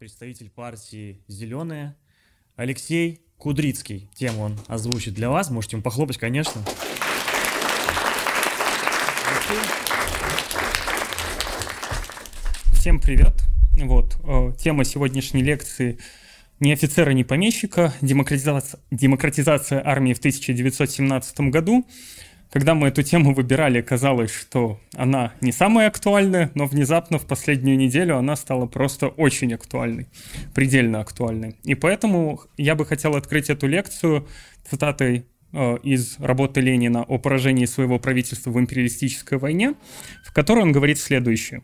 представитель партии «Зеленые» Алексей Кудрицкий. Тему он озвучит для вас. Можете ему похлопать, конечно. Всем привет. Вот, э, тема сегодняшней лекции «Ни офицера, ни помещика. Демократизация, демократизация армии в 1917 году». Когда мы эту тему выбирали, казалось, что она не самая актуальная, но внезапно в последнюю неделю она стала просто очень актуальной, предельно актуальной. И поэтому я бы хотел открыть эту лекцию цитатой из работы Ленина о поражении своего правительства в империалистической войне, в которой он говорит следующее.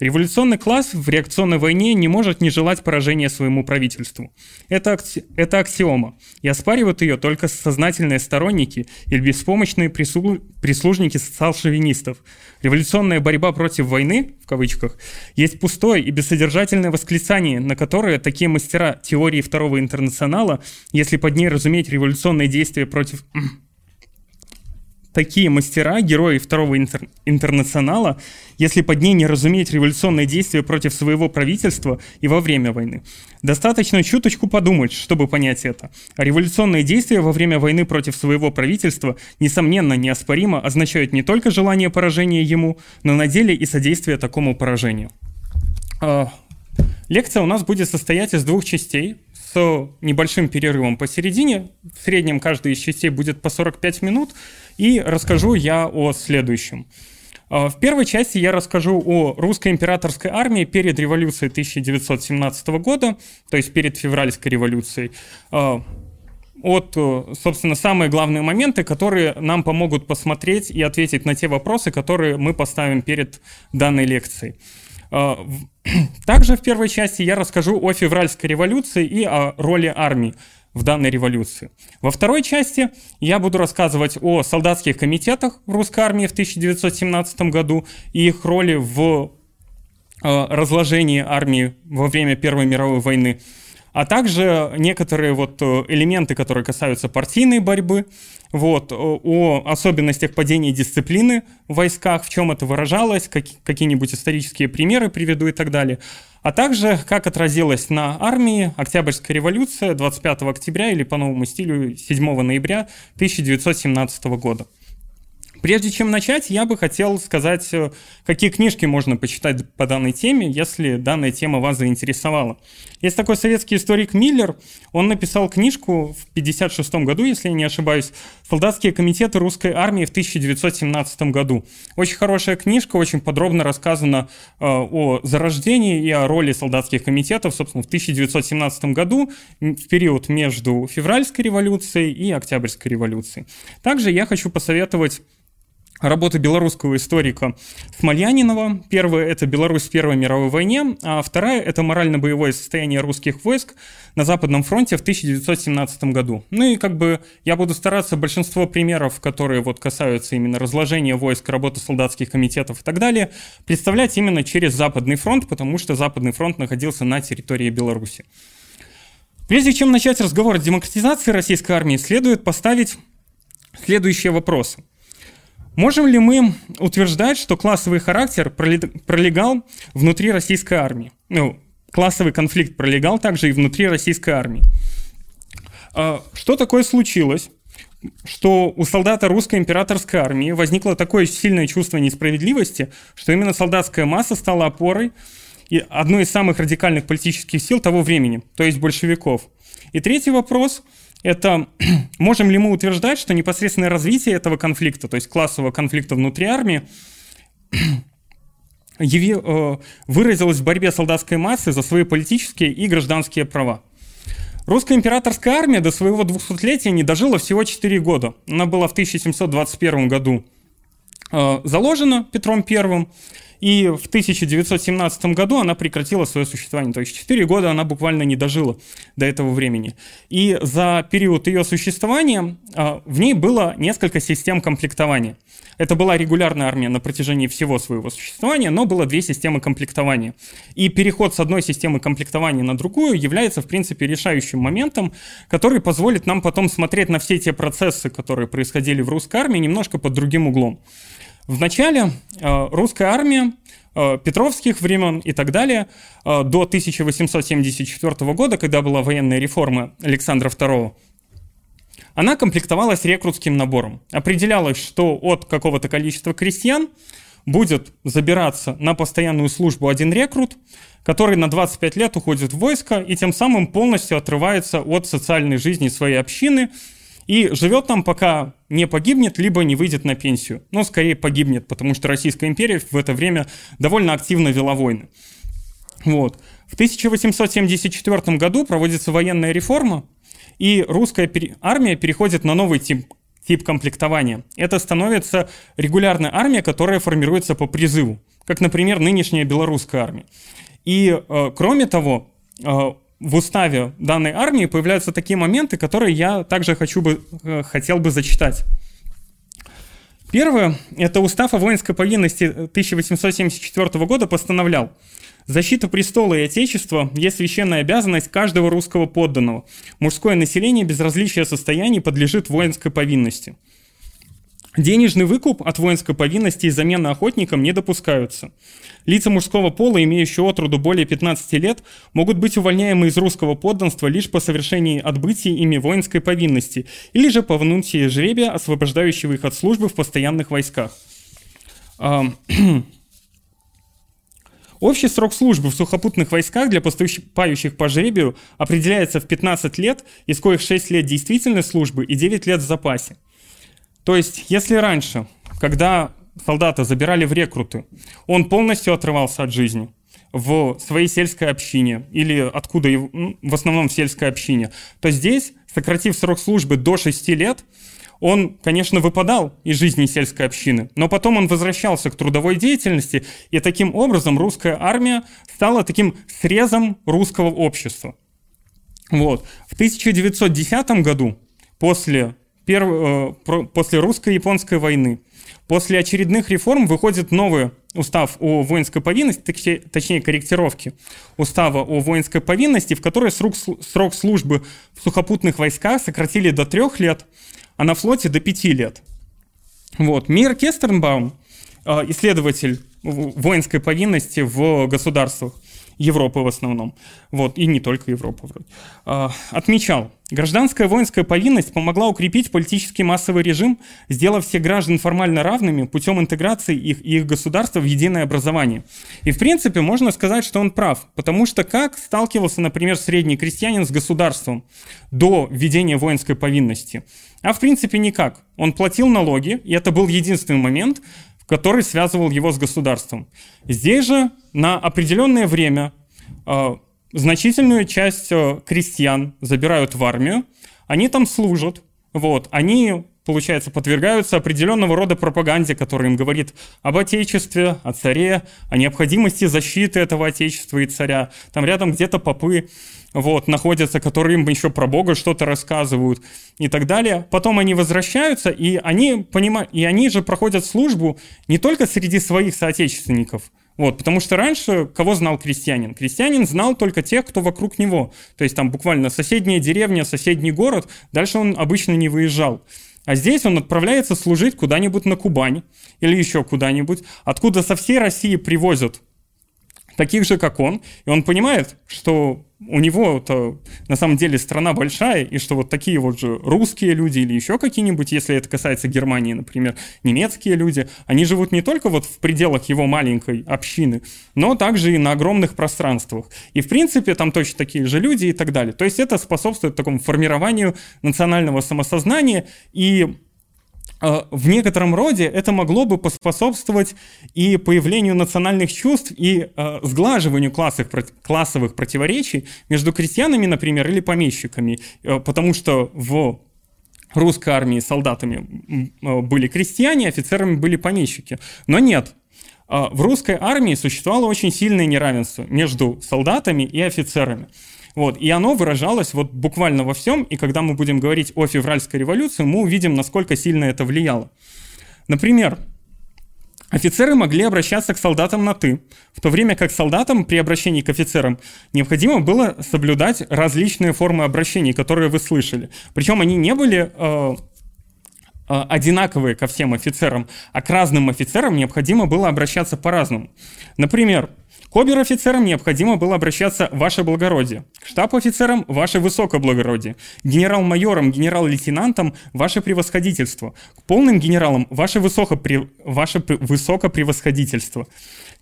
«Революционный класс в реакционной войне не может не желать поражения своему правительству. Это, акси... это аксиома, и оспаривают ее только сознательные сторонники или беспомощные прислу... прислужники социал-шовинистов. Революционная борьба против войны, в кавычках, есть пустое и бессодержательное восклицание, на которое такие мастера теории Второго интернационала, если под ней разуметь революционные действия против такие мастера, герои второго интер- интернационала, если под ней не разуметь революционные действия против своего правительства и во время войны. Достаточно чуточку подумать, чтобы понять это. А революционные действия во время войны против своего правительства, несомненно, неоспоримо, означают не только желание поражения ему, но на деле и содействие такому поражению. А, лекция у нас будет состоять из двух частей с небольшим перерывом посередине. В среднем каждая из частей будет по 45 минут. И расскажу я о следующем. А, в первой части я расскажу о русской императорской армии перед революцией 1917 года, то есть перед февральской революцией. А, от, собственно, самые главные моменты, которые нам помогут посмотреть и ответить на те вопросы, которые мы поставим перед данной лекцией. А, также в первой части я расскажу о февральской революции и о роли армии в данной революции. Во второй части я буду рассказывать о солдатских комитетах в русской армии в 1917 году и их роли в э, разложении армии во время Первой мировой войны, а также некоторые вот э, элементы, которые касаются партийной борьбы, вот, о особенностях падения дисциплины в войсках, в чем это выражалось, как, какие-нибудь исторические примеры приведу и так далее. А также, как отразилась на армии Октябрьская революция 25 октября или по новому стилю 7 ноября 1917 года. Прежде чем начать, я бы хотел сказать, э, какие книжки можно почитать по данной теме, если данная тема вас заинтересовала. Есть такой советский историк Миллер, он написал книжку в 1956 году, если я не ошибаюсь, «Солдатские комитеты русской армии в 1917 году». Очень хорошая книжка, очень подробно рассказано э, о зарождении и о роли солдатских комитетов, собственно, в 1917 году, в период между февральской революцией и октябрьской революцией. Также я хочу посоветовать работы белорусского историка Смольянинова. Первая — это Беларусь в Первой мировой войне, а вторая — это морально-боевое состояние русских войск на Западном фронте в 1917 году. Ну и как бы я буду стараться большинство примеров, которые вот касаются именно разложения войск, работы солдатских комитетов и так далее, представлять именно через Западный фронт, потому что Западный фронт находился на территории Беларуси. Прежде чем начать разговор о демократизации российской армии, следует поставить следующие вопросы. Можем ли мы утверждать, что классовый характер пролегал внутри российской армии? Ну, классовый конфликт пролегал также и внутри российской армии. А, что такое случилось? что у солдата русской императорской армии возникло такое сильное чувство несправедливости, что именно солдатская масса стала опорой и одной из самых радикальных политических сил того времени, то есть большевиков. И третий вопрос – это можем ли мы утверждать, что непосредственное развитие этого конфликта, то есть классового конфликта внутри армии, э, выразилось в борьбе солдатской массы за свои политические и гражданские права. Русская императорская армия до своего двухсотлетия не дожила всего 4 года. Она была в 1721 году э, заложена Петром I, и в 1917 году она прекратила свое существование. То есть 4 года она буквально не дожила до этого времени. И за период ее существования а, в ней было несколько систем комплектования. Это была регулярная армия на протяжении всего своего существования, но было две системы комплектования. И переход с одной системы комплектования на другую является, в принципе, решающим моментом, который позволит нам потом смотреть на все те процессы, которые происходили в русской армии, немножко под другим углом. Вначале э, русская армия э, Петровских времен и так далее, э, до 1874 года, когда была военная реформа Александра II, она комплектовалась рекрутским набором. Определялось, что от какого-то количества крестьян будет забираться на постоянную службу один рекрут, который на 25 лет уходит в войско и тем самым полностью отрывается от социальной жизни своей общины и живет там, пока не погибнет, либо не выйдет на пенсию. Но скорее погибнет, потому что Российская империя в это время довольно активно вела войны. Вот. В 1874 году проводится военная реформа, и русская армия переходит на новый тип тип комплектования. Это становится регулярная армия, которая формируется по призыву, как, например, нынешняя белорусская армия. И, э, кроме того, э, в уставе данной армии появляются такие моменты, которые я также хочу бы, э, хотел бы зачитать. Первое – это устав о воинской повинности 1874 года постановлял – Защита престола и отечества есть священная обязанность каждого русского подданного. Мужское население без различия состояний подлежит воинской повинности. Денежный выкуп от воинской повинности и замена охотникам не допускаются. Лица мужского пола, имеющие от роду более 15 лет, могут быть увольняемы из русского подданства лишь по совершении отбытия ими воинской повинности или же по внутии жребия, освобождающего их от службы в постоянных войсках. Общий срок службы в сухопутных войсках для поступающих по жребию определяется в 15 лет, из коих 6 лет действительной службы и 9 лет в запасе. То есть, если раньше, когда солдата забирали в рекруты, он полностью отрывался от жизни в своей сельской общине или откуда в основном в сельской общине, то здесь, сократив срок службы до 6 лет, он, конечно, выпадал из жизни сельской общины, но потом он возвращался к трудовой деятельности, и таким образом русская армия стала таким срезом русского общества. Вот. В 1910 году, после, перв... Э, после русско-японской войны, после очередных реформ выходит новый устав о воинской повинности, точнее корректировки устава о воинской повинности, в которой срок, срок службы в сухопутных войсках сократили до трех лет, а на флоте до 5 лет. Вот. Мир Кестернбаум, а, исследователь воинской повинности в государствах, Европы в основном, вот, и не только Европы вроде, а, отмечал, гражданская воинская повинность помогла укрепить политический массовый режим, сделав всех граждан формально равными путем интеграции их и их государства в единое образование. И в принципе можно сказать, что он прав, потому что как сталкивался, например, средний крестьянин с государством до введения воинской повинности? А в принципе никак. Он платил налоги, и это был единственный момент, который связывал его с государством. Здесь же на определенное время э, значительную часть э, крестьян забирают в армию, они там служат, вот, они, получается, подвергаются определенного рода пропаганде, которая им говорит об отечестве, о царе, о необходимости защиты этого отечества и царя. Там рядом где-то попы вот, находятся, которые им еще про Бога что-то рассказывают и так далее. Потом они возвращаются, и они, понимают, и они же проходят службу не только среди своих соотечественников, вот, потому что раньше кого знал крестьянин? Крестьянин знал только тех, кто вокруг него. То есть там буквально соседняя деревня, соседний город, дальше он обычно не выезжал. А здесь он отправляется служить куда-нибудь на Кубань или еще куда-нибудь, откуда со всей России привозят таких же, как он, и он понимает, что у него-то на самом деле страна большая, и что вот такие вот же русские люди или еще какие-нибудь, если это касается Германии, например, немецкие люди, они живут не только вот в пределах его маленькой общины, но также и на огромных пространствах. И в принципе там точно такие же люди и так далее. То есть это способствует такому формированию национального самосознания и в некотором роде это могло бы поспособствовать и появлению национальных чувств, и э, сглаживанию классовых, классовых противоречий между крестьянами, например, или помещиками, э, потому что в русской армии солдатами э, были крестьяне, офицерами были помещики. Но нет, э, в русской армии существовало очень сильное неравенство между солдатами и офицерами. Вот, и оно выражалось вот буквально во всем, и когда мы будем говорить о февральской революции, мы увидим, насколько сильно это влияло. Например, Офицеры могли обращаться к солдатам на «ты», в то время как солдатам при обращении к офицерам необходимо было соблюдать различные формы обращений, которые вы слышали. Причем они не были э, э, одинаковые ко всем офицерам, а к разным офицерам необходимо было обращаться по-разному. Например, к обер-офицерам необходимо было обращаться «Ваше благородие», к штаб-офицерам «Ваше высокоблагородие», генерал-майорам, генерал-лейтенантам «Ваше превосходительство», к полным генералам «Ваше, высокопре... Ваше высокопревосходительство».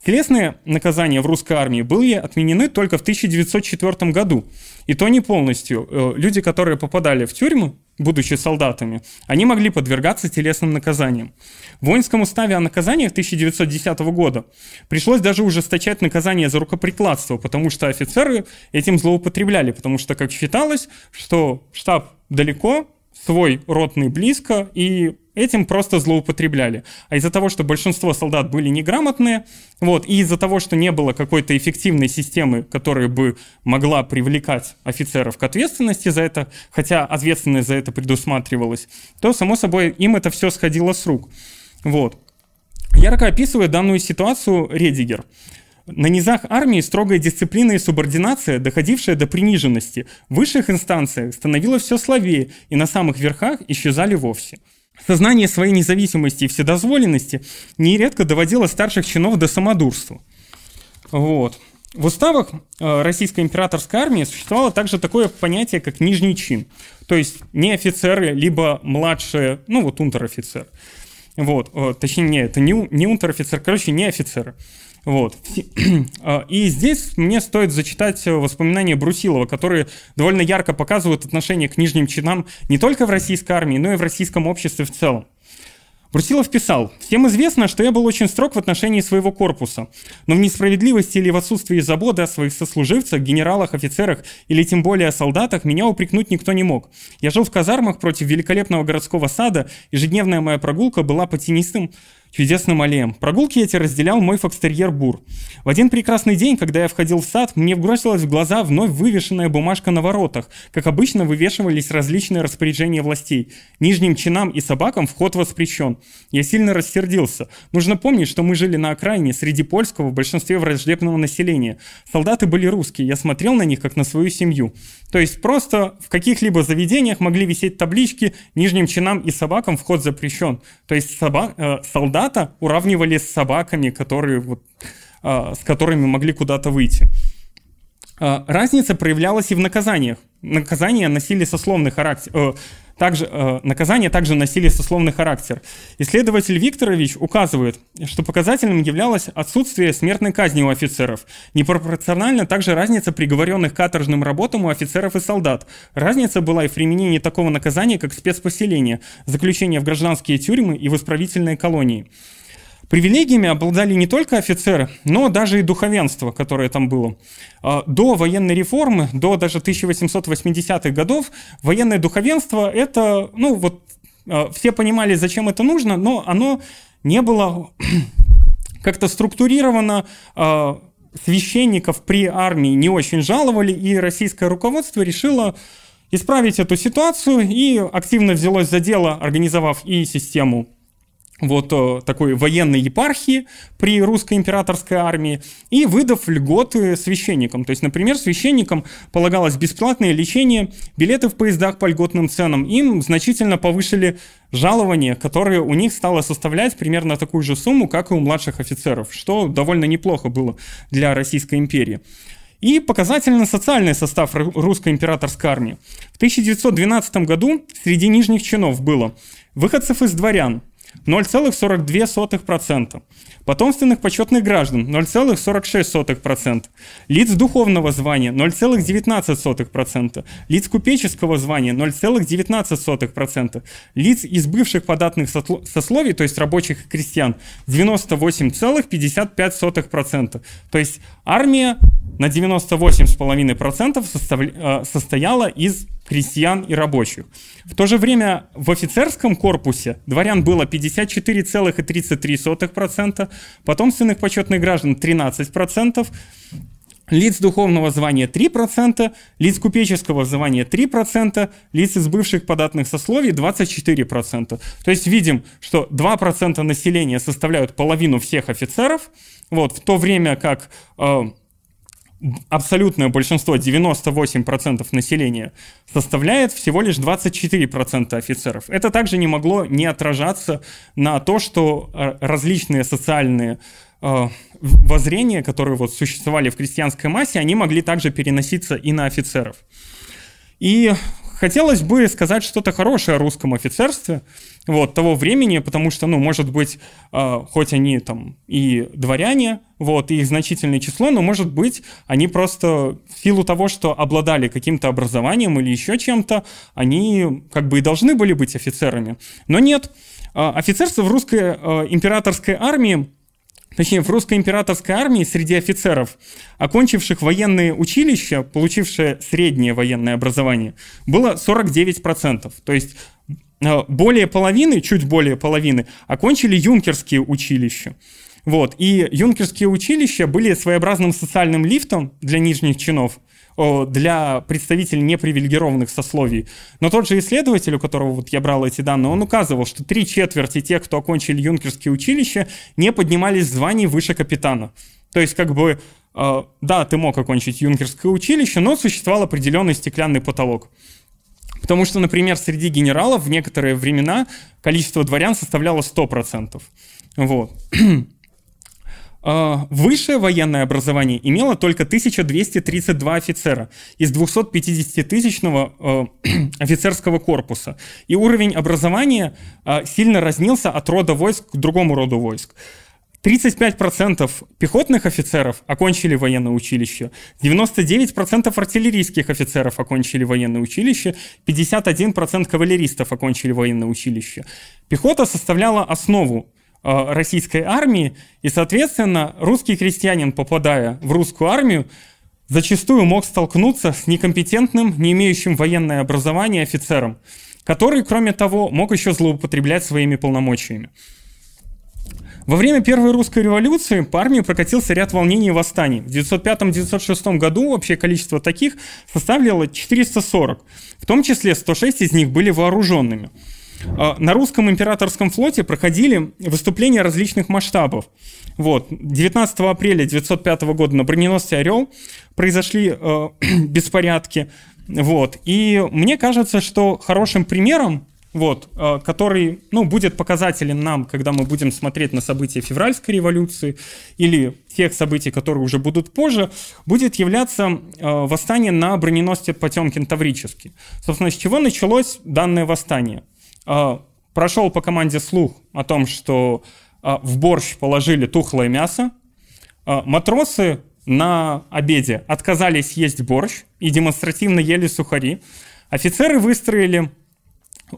Телесные наказания в русской армии были отменены только в 1904 году. И то не полностью. Э, люди, которые попадали в тюрьму, будучи солдатами, они могли подвергаться телесным наказаниям. В воинском уставе о наказаниях 1910 года пришлось даже ужесточать наказание за рукоприкладство, потому что офицеры этим злоупотребляли, потому что, как считалось, что штаб далеко, свой ротный близко, и этим просто злоупотребляли. А из-за того, что большинство солдат были неграмотные, вот, и из-за того, что не было какой-то эффективной системы, которая бы могла привлекать офицеров к ответственности за это, хотя ответственность за это предусматривалась, то, само собой, им это все сходило с рук. Вот. Ярко описывает данную ситуацию Редигер. На низах армии строгая дисциплина и субординация, доходившая до приниженности, в высших инстанциях становилась все слабее, и на самых верхах исчезали вовсе. Сознание своей независимости и вседозволенности нередко доводило старших чинов до самодурства. Вот. В уставах э, Российской императорской армии существовало также такое понятие, как нижний чин. То есть не офицеры, либо младшие, ну вот унтер-офицер. Вот, э, точнее, это не, не унтер-офицер, короче, не офицеры. Вот. А, и здесь мне стоит зачитать воспоминания Брусилова, которые довольно ярко показывают отношение к нижним чинам не только в российской армии, но и в российском обществе в целом. Брусилов писал, «Всем известно, что я был очень строг в отношении своего корпуса, но в несправедливости или в отсутствии заботы о своих сослуживцах, генералах, офицерах или тем более о солдатах меня упрекнуть никто не мог. Я жил в казармах против великолепного городского сада, ежедневная моя прогулка была по тенистым чудесным аллеям. Прогулки эти разделял мой фокстерьер Бур. В один прекрасный день, когда я входил в сад, мне бросилась в глаза вновь вывешенная бумажка на воротах. Как обычно, вывешивались различные распоряжения властей. Нижним чинам и собакам вход воспрещен. Я сильно рассердился. Нужно помнить, что мы жили на окраине, среди польского, в большинстве враждебного населения. Солдаты были русские, я смотрел на них, как на свою семью. То есть просто в каких-либо заведениях могли висеть таблички «Нижним чинам и собакам вход запрещен». То есть соба- э, солдата уравнивали с собаками, которые вот, э, с которыми могли куда-то выйти. Э, разница проявлялась и в наказаниях. Наказания носили сословный характер, э, также, э, наказания также носили сословный характер. Исследователь Викторович указывает, что показательным являлось отсутствие смертной казни у офицеров. Непропорционально также разница приговоренных к каторжным работам у офицеров и солдат. Разница была и в применении такого наказания, как спецпоселение, заключение в гражданские тюрьмы и в исправительные колонии. Привилегиями обладали не только офицеры, но даже и духовенство, которое там было. А, до военной реформы, до даже 1880-х годов, военное духовенство это, ну вот, а, все понимали, зачем это нужно, но оно не было как-то структурировано, а, священников при армии не очень жаловали, и российское руководство решило исправить эту ситуацию и активно взялось за дело, организовав и систему вот э, такой военной епархии при русской императорской армии и выдав льготы священникам. То есть, например, священникам полагалось бесплатное лечение, билеты в поездах по льготным ценам. Им значительно повышили жалование, которое у них стало составлять примерно такую же сумму, как и у младших офицеров, что довольно неплохо было для Российской империи. И показательно социальный состав русской императорской армии. В 1912 году среди нижних чинов было выходцев из дворян – 0,42%. Потомственных почетных граждан 0,46%. Лиц духовного звания 0,19%. Лиц купеческого звания 0,19%. Лиц из бывших податных сословий, то есть рабочих и крестьян, 98,55%. То есть армия на 98,5% э, состояла из крестьян и рабочих. В то же время в офицерском корпусе дворян было 54,33%, потомственных почетных граждан 13%, лиц духовного звания 3%, лиц купеческого звания 3%, лиц из бывших податных сословий 24%. То есть видим, что 2% населения составляют половину всех офицеров, вот, в то время как э, абсолютное большинство, 98% населения, составляет всего лишь 24% офицеров. Это также не могло не отражаться на то, что э, различные социальные э, воззрения, которые вот существовали в крестьянской массе, они могли также переноситься и на офицеров. И хотелось бы сказать что-то хорошее о русском офицерстве вот, того времени, потому что, ну, может быть, э, хоть они там и дворяне, вот, и их значительное число, но, может быть, они просто в силу того, что обладали каким-то образованием или еще чем-то, они как бы и должны были быть офицерами. Но нет, э, офицерство в русской э, императорской армии Точнее, в русской императорской армии среди офицеров, окончивших военные училища, получившие среднее военное образование, было 49%. То есть э, более половины, чуть более половины, окончили юнкерские училища. Вот. И юнкерские училища были своеобразным социальным лифтом для нижних чинов, для представителей непривилегированных сословий. Но тот же исследователь, у которого вот я брал эти данные, он указывал, что три четверти тех, кто окончили юнкерские училища, не поднимались в звании выше капитана. То есть как бы, э, да, ты мог окончить юнкерское училище, но существовал определенный стеклянный потолок. Потому что, например, среди генералов в некоторые времена количество дворян составляло 100%. Вот. А, высшее военное образование имело только 1232 офицера из 250-тысячного а, офицерского корпуса. И уровень образования а, сильно разнился от рода войск к другому роду войск. 35% пехотных офицеров окончили военное училище, 99% артиллерийских офицеров окончили военное училище, 51% кавалеристов окончили военное училище. Пехота составляла основу Э, российской армии, и, соответственно, русский крестьянин, попадая в русскую армию, зачастую мог столкнуться с некомпетентным, не имеющим военное образование офицером, который, кроме того, мог еще злоупотреблять своими полномочиями. Во время Первой русской революции по армии прокатился ряд волнений и восстаний. В 1905-1906 году общее количество таких составляло 440, в том числе 106 из них были вооруженными – на русском императорском флоте проходили выступления различных масштабов. Вот. 19 апреля 1905 года на броненосце «Орел» произошли э, беспорядки. Вот. И мне кажется, что хорошим примером, вот, э, который ну, будет показателен нам, когда мы будем смотреть на события февральской революции или тех событий, которые уже будут позже, будет являться э, восстание на броненосце Потемкин-Таврический. Собственно, с чего началось данное восстание – а, прошел по команде слух о том, что а, в борщ положили тухлое мясо. А, матросы на обеде отказались есть борщ и демонстративно ели сухари. Офицеры выстроили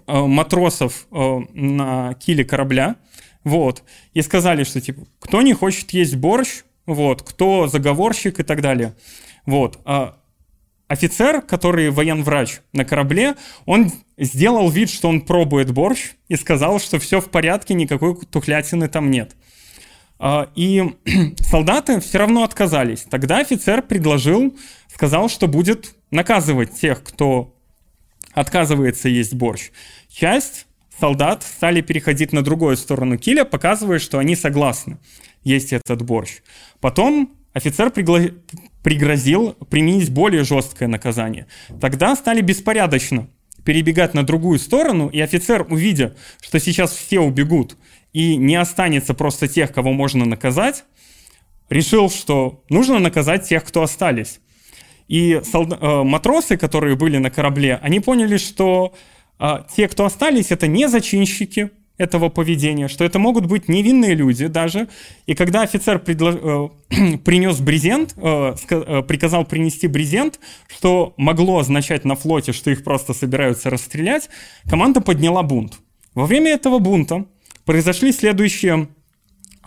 матросов на киле корабля, вот, и сказали, что, типа, кто не хочет есть борщ, вот, кто заговорщик и так далее. Вот офицер, который военврач на корабле, он сделал вид, что он пробует борщ и сказал, что все в порядке, никакой тухлятины там нет. А, и солдаты все равно отказались. Тогда офицер предложил, сказал, что будет наказывать тех, кто отказывается есть борщ. Часть солдат стали переходить на другую сторону киля, показывая, что они согласны есть этот борщ. Потом офицер пригла... пригрозил применить более жесткое наказание. Тогда стали беспорядочно перебегать на другую сторону, и офицер, увидя, что сейчас все убегут, и не останется просто тех, кого можно наказать, решил, что нужно наказать тех, кто остались. И солд... э, матросы, которые были на корабле, они поняли, что э, те, кто остались, это не зачинщики, этого поведения, что это могут быть невинные люди даже. И когда офицер предло... э, принес брезент, э, э, приказал принести брезент, что могло означать на флоте, что их просто собираются расстрелять, команда подняла бунт. Во время этого бунта произошли следующие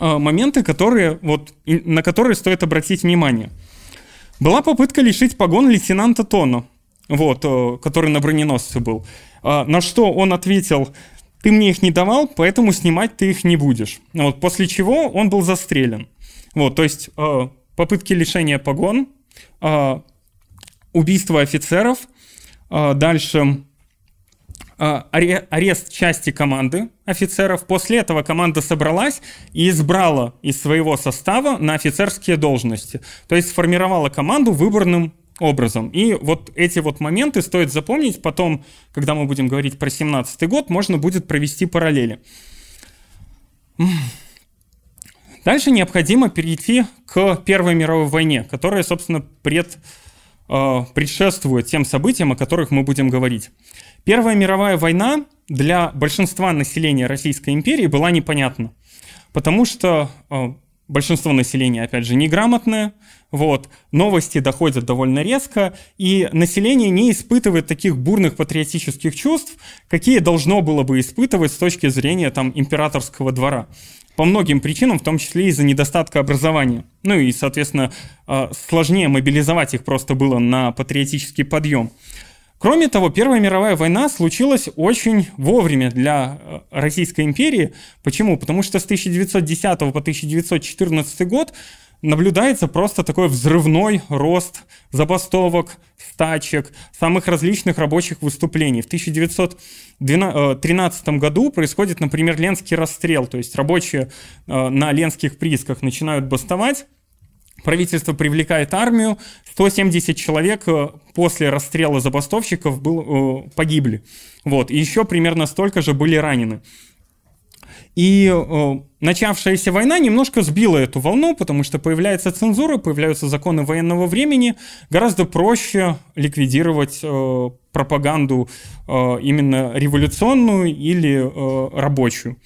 моменты, которые, вот, на которые стоит обратить внимание. Была попытка лишить погон лейтенанта Тона, вот, который на броненосце был. На что он ответил, ты мне их не давал, поэтому снимать ты их не будешь. Вот, после чего он был застрелен. Вот, то есть э, попытки лишения погон, э, убийство офицеров, э, дальше э, арест части команды офицеров. После этого команда собралась и избрала из своего состава на офицерские должности. То есть сформировала команду выборным образом. И вот эти вот моменты стоит запомнить. Потом, когда мы будем говорить про 17 год, можно будет провести параллели. Дальше необходимо перейти к Первой мировой войне, которая, собственно, пред, э, предшествует тем событиям, о которых мы будем говорить. Первая мировая война для большинства населения Российской империи была непонятна, потому что э, большинство населения, опять же, неграмотное, вот, новости доходят довольно резко, и население не испытывает таких бурных патриотических чувств, какие должно было бы испытывать с точки зрения там, императорского двора. По многим причинам, в том числе из-за недостатка образования. Ну и, соответственно, а, сложнее мобилизовать их просто было на патриотический подъем. Кроме того, Первая мировая война случилась очень вовремя для э, Российской империи. Почему? Потому что с 1910 по 1914 год наблюдается просто такой взрывной рост забастовок, стачек, самых различных рабочих выступлений. В 1913 э, году происходит, например, Ленский расстрел, то есть рабочие э, на ленских приисках начинают бастовать, Правительство привлекает армию, 170 человек э, после расстрела забастовщиков был, погибли. Вот. И еще примерно столько же были ранены. И э, начавшаяся война немножко сбила эту волну, потому что появляется цензура, появляются законы военного времени, гораздо проще ликвидировать э, пропаганду э, именно революционную или э, рабочую.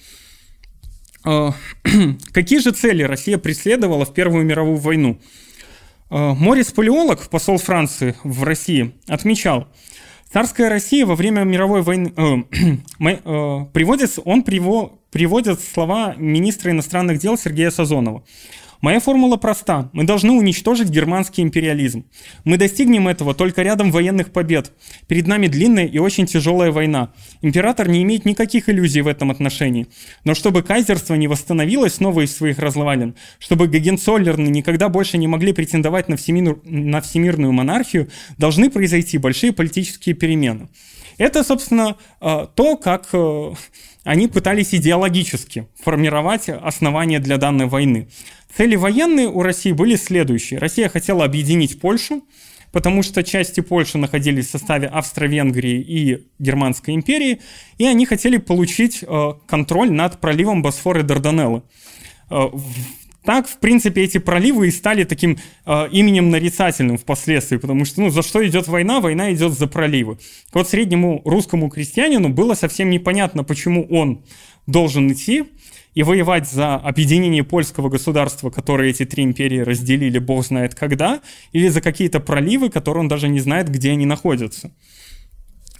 Э, какие же цели Россия преследовала в Первую мировую войну? Э, Морис Палеолог, посол Франции в России, отмечал, Царская Россия во время мировой войны э, э, приводит, он приво, приводит слова министра иностранных дел Сергея Сазонова. Моя формула проста. Мы должны уничтожить германский империализм. Мы достигнем этого только рядом военных побед. Перед нами длинная и очень тяжелая война. Император не имеет никаких иллюзий в этом отношении. Но чтобы кайзерство не восстановилось снова из своих развалин, чтобы Гагенцоллерны никогда больше не могли претендовать на, всемир... на всемирную монархию, должны произойти большие политические перемены. Это, собственно, э, то, как э, они пытались идеологически формировать основания для данной войны. Цели военные у России были следующие. Россия хотела объединить Польшу, потому что части Польши находились в составе Австро-Венгрии и Германской империи, и они хотели получить э, контроль над проливом Босфор и Дарданеллы. Так, в принципе, эти проливы и стали таким э, именем нарицательным впоследствии, потому что, ну, за что идет война? Война идет за проливы. Вот среднему русскому крестьянину было совсем непонятно, почему он должен идти и воевать за объединение польского государства, которое эти три империи разделили, бог знает когда, или за какие-то проливы, которые он даже не знает, где они находятся.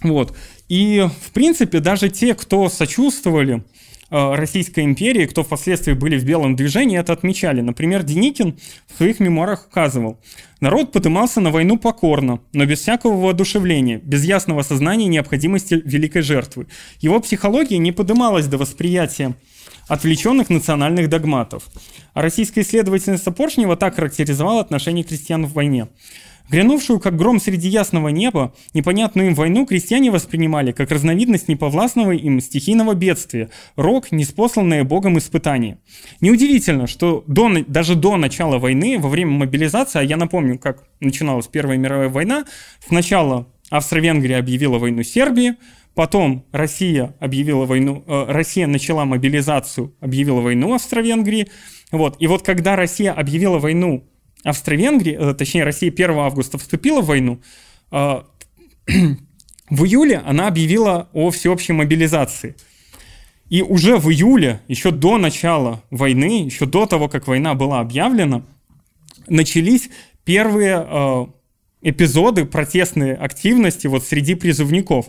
Вот. И, в принципе, даже те, кто сочувствовали Российской империи, кто впоследствии были в белом движении, это отмечали. Например, Деникин в своих мемуарах указывал, народ подымался на войну покорно, но без всякого воодушевления, без ясного сознания необходимости великой жертвы. Его психология не подымалась до восприятия отвлеченных национальных догматов. А российская исследовательница Поршнева так характеризовала отношение крестьян в войне. Грянувшую, как гром среди ясного неба, непонятную им войну крестьяне воспринимали как разновидность неповластного им стихийного бедствия, рок, неспосланное Богом испытание. Неудивительно, что до, даже до начала войны, во время мобилизации, а я напомню, как начиналась Первая мировая война, сначала Австро-Венгрия объявила войну Сербии, Потом Россия объявила войну, э, Россия начала мобилизацию, объявила войну Австро-Венгрии. Вот. И вот когда Россия объявила войну Австро-Венгрии, э, точнее Россия 1 августа вступила в войну, э, в июле она объявила о всеобщей мобилизации. И уже в июле, еще до начала войны, еще до того, как война была объявлена, начались первые э, эпизоды протестной активности вот среди призывников.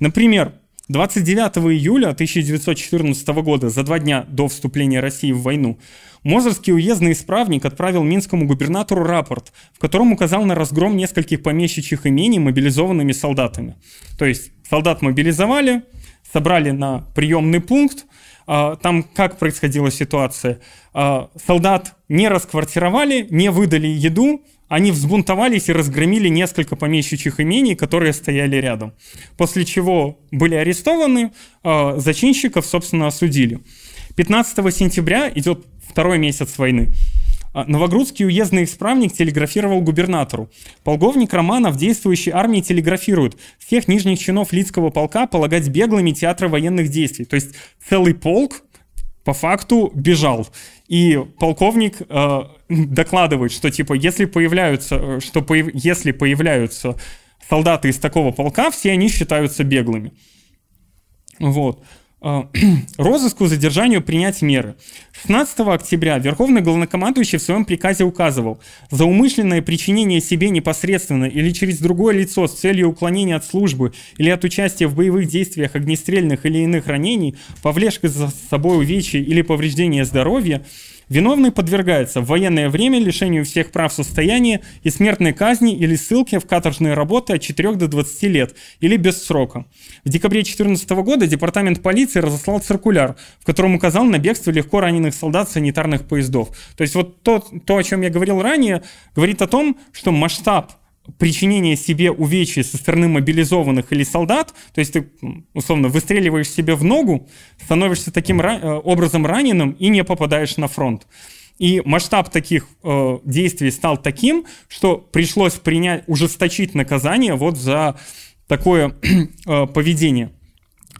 Например, 29 июля 1914 года, за два дня до вступления России в войну, Мозырский уездный исправник отправил минскому губернатору рапорт, в котором указал на разгром нескольких помещичьих имений мобилизованными солдатами. То есть солдат мобилизовали, собрали на приемный пункт, а, там как происходила ситуация? А, солдат не расквартировали, не выдали еду, они взбунтовались и разгромили несколько помещичьих имений, которые стояли рядом. После чего были арестованы, э, зачинщиков, собственно, осудили. 15 сентября идет второй месяц войны. А, Новогрудский уездный исправник телеграфировал губернатору. Полковник Романов действующей армии телеграфирует всех нижних чинов Лицкого полка полагать беглыми театра военных действий. То есть целый полк по факту бежал. И полковник э, докладывает, что типа если появляются, э, что появ, если появляются солдаты из такого полка, все они считаются беглыми. Вот. А, розыску задержанию принять меры. 16 октября Верховный главнокомандующий в своем приказе указывал, за умышленное причинение себе непосредственно или через другое лицо с целью уклонения от службы или от участия в боевых действиях огнестрельных или иных ранений, повлечь за собой увечья или повреждение здоровья, Виновный подвергается в военное время лишению всех прав состояния и смертной казни или ссылке в каторжные работы от 4 до 20 лет или без срока. В декабре 2014 года департамент полиции разослал циркуляр, в котором указал на бегство легко раненых солдат санитарных поездов. То есть вот то, то, о чем я говорил ранее, говорит о том, что масштаб причинение себе увечий со стороны мобилизованных или солдат, то есть ты, условно, выстреливаешь себе в ногу, становишься таким ра- э, образом раненым и не попадаешь на фронт. И масштаб таких э, действий стал таким, что пришлось принять, ужесточить наказание вот за такое э, поведение.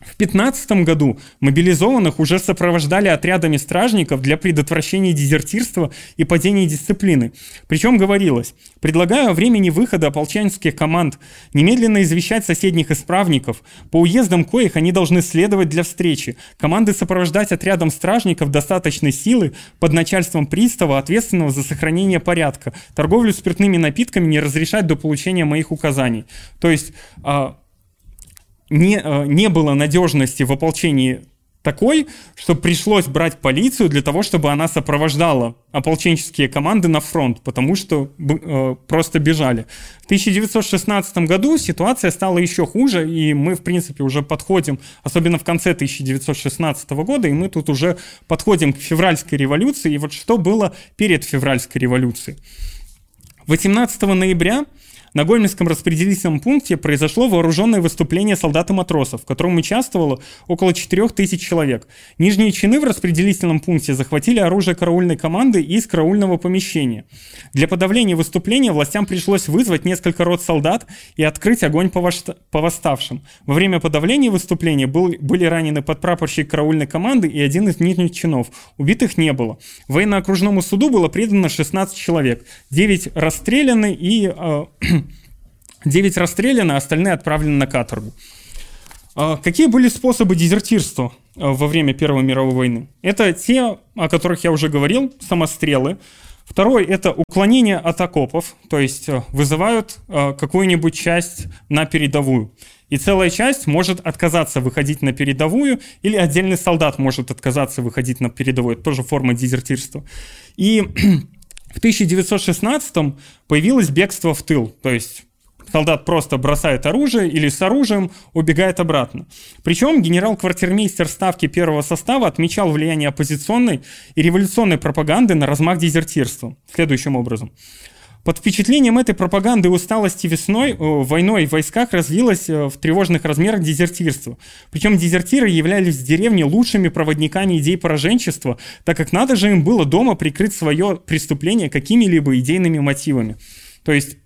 В 2015 году мобилизованных уже сопровождали отрядами стражников для предотвращения дезертирства и падения дисциплины. Причем говорилось, предлагаю о времени выхода ополченских команд немедленно извещать соседних исправников, по уездам коих они должны следовать для встречи, команды сопровождать отрядом стражников достаточной силы под начальством пристава, ответственного за сохранение порядка, торговлю спиртными напитками не разрешать до получения моих указаний. То есть а, не, э, не было надежности в ополчении такой, что пришлось брать полицию для того, чтобы она сопровождала ополченческие команды на фронт, потому что э, просто бежали. В 1916 году ситуация стала еще хуже, и мы, в принципе, уже подходим, особенно в конце 1916 года, и мы тут уже подходим к февральской революции. И вот что было перед февральской революцией. 18 ноября на Гомельском распределительном пункте произошло вооруженное выступление солдат и матросов, в котором участвовало около 4000 человек. Нижние чины в распределительном пункте захватили оружие караульной команды из караульного помещения. Для подавления выступления властям пришлось вызвать несколько рот солдат и открыть огонь по, вошта- по восставшим. Во время подавления выступления был, были ранены подпрапорщик караульной команды и один из нижних чинов. Убитых не было. Военно-окружному суду было предано 16 человек. 9 расстреляны и... Э, 9 расстреляно, остальные отправлены на каторгу. А какие были способы дезертирства а, во время Первой мировой войны? Это те, о которых я уже говорил, самострелы. Второй – это уклонение от окопов, то есть а, вызывают какую-нибудь часть на передовую. И целая часть может отказаться выходить на передовую, или отдельный солдат может отказаться выходить на передовую. Это тоже форма дезертирства. И в 1916 появилось бегство в тыл, то есть солдат просто бросает оружие или с оружием убегает обратно. Причем генерал-квартирмейстер ставки первого состава отмечал влияние оппозиционной и революционной пропаганды на размах дезертирства следующим образом. Под впечатлением этой пропаганды усталости весной э, войной в войсках развилось э, в тревожных размерах дезертирство. Причем дезертиры являлись в деревне лучшими проводниками идей пораженчества, так как надо же им было дома прикрыть свое преступление какими-либо идейными мотивами. То есть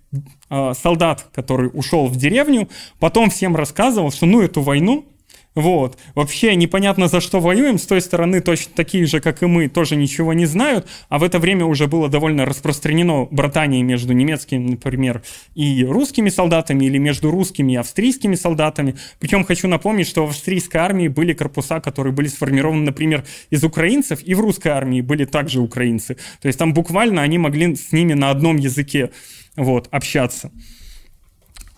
солдат, который ушел в деревню, потом всем рассказывал, что ну эту войну вот. Вообще непонятно, за что воюем. С той стороны точно такие же, как и мы, тоже ничего не знают. А в это время уже было довольно распространено братание между немецкими, например, и русскими солдатами, или между русскими и австрийскими солдатами. Причем хочу напомнить, что в австрийской армии были корпуса, которые были сформированы, например, из украинцев, и в русской армии были также украинцы. То есть там буквально они могли с ними на одном языке вот, общаться.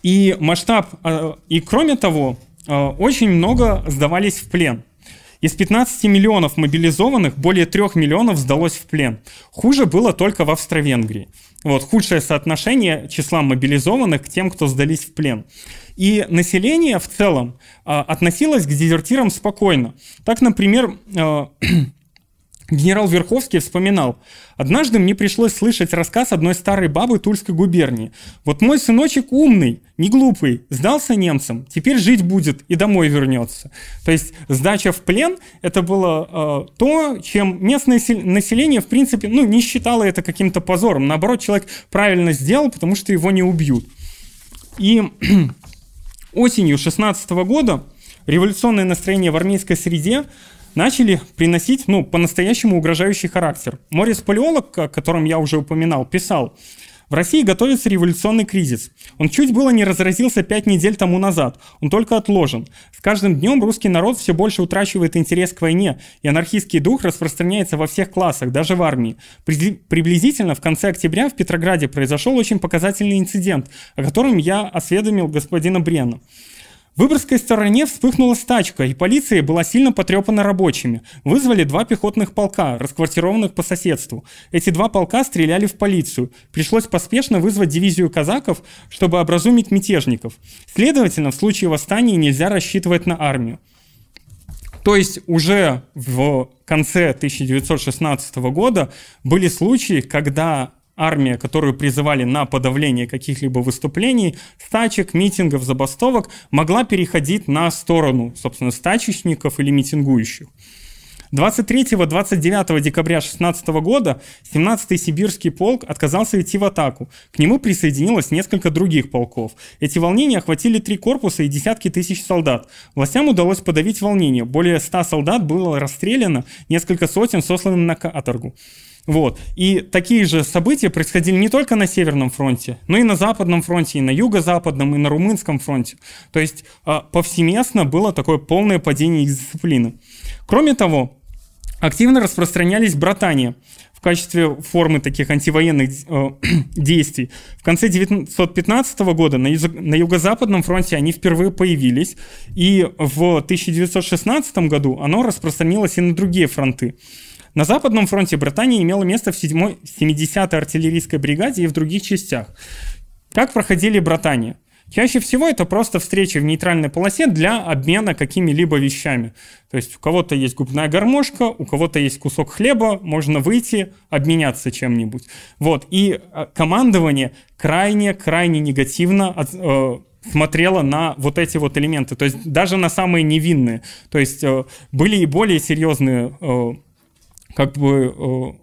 И масштаб, а, и кроме того, очень много сдавались в плен. Из 15 миллионов мобилизованных более 3 миллионов сдалось в плен. Хуже было только в Австро-Венгрии. Вот, худшее соотношение числа мобилизованных к тем, кто сдались в плен. И население в целом а, относилось к дезертирам спокойно. Так, например, а, Генерал Верховский вспоминал, «Однажды мне пришлось слышать рассказ одной старой бабы Тульской губернии. Вот мой сыночек умный, не глупый, сдался немцам, теперь жить будет и домой вернется». То есть сдача в плен – это было э, то, чем местное население, в принципе, ну, не считало это каким-то позором. Наоборот, человек правильно сделал, потому что его не убьют. И осенью 16 года революционное настроение в армейской среде начали приносить, ну, по-настоящему угрожающий характер. Морис Палеолог, о котором я уже упоминал, писал, в России готовится революционный кризис. Он чуть было не разразился пять недель тому назад. Он только отложен. С каждым днем русский народ все больше утрачивает интерес к войне, и анархистский дух распространяется во всех классах, даже в армии. Приблизительно в конце октября в Петрограде произошел очень показательный инцидент, о котором я осведомил господина Брена. В Выборгской стороне вспыхнула стачка, и полиция была сильно потрепана рабочими. Вызвали два пехотных полка, расквартированных по соседству. Эти два полка стреляли в полицию. Пришлось поспешно вызвать дивизию казаков, чтобы образумить мятежников. Следовательно, в случае восстания нельзя рассчитывать на армию. То есть уже в конце 1916 года были случаи, когда армия, которую призывали на подавление каких-либо выступлений, стачек, митингов, забастовок, могла переходить на сторону, собственно, стачечников или митингующих. 23-29 декабря 16 года 17-й сибирский полк отказался идти в атаку. К нему присоединилось несколько других полков. Эти волнения охватили три корпуса и десятки тысяч солдат. Властям удалось подавить волнение. Более 100 солдат было расстреляно, несколько сотен сосланы на каторгу. Вот. И такие же события происходили не только на Северном фронте, но и на Западном фронте, и на Юго-Западном, и на Румынском фронте. То есть а, повсеместно было такое полное падение дисциплины. Кроме того, активно распространялись братания в качестве формы таких антивоенных э, действий. В конце 1915 года на Юго-Западном фронте они впервые появились, и в 1916 году оно распространилось и на другие фронты. На Западном фронте Британия имела место в 70-й артиллерийской бригаде и в других частях. Как проходили братания? Чаще всего это просто встречи в нейтральной полосе для обмена какими-либо вещами. То есть у кого-то есть губная гармошка, у кого-то есть кусок хлеба, можно выйти, обменяться чем-нибудь. Вот. И э, командование крайне-крайне негативно э, смотрела на вот эти вот элементы. То есть даже на самые невинные. То есть э, были и более серьезные э, как бы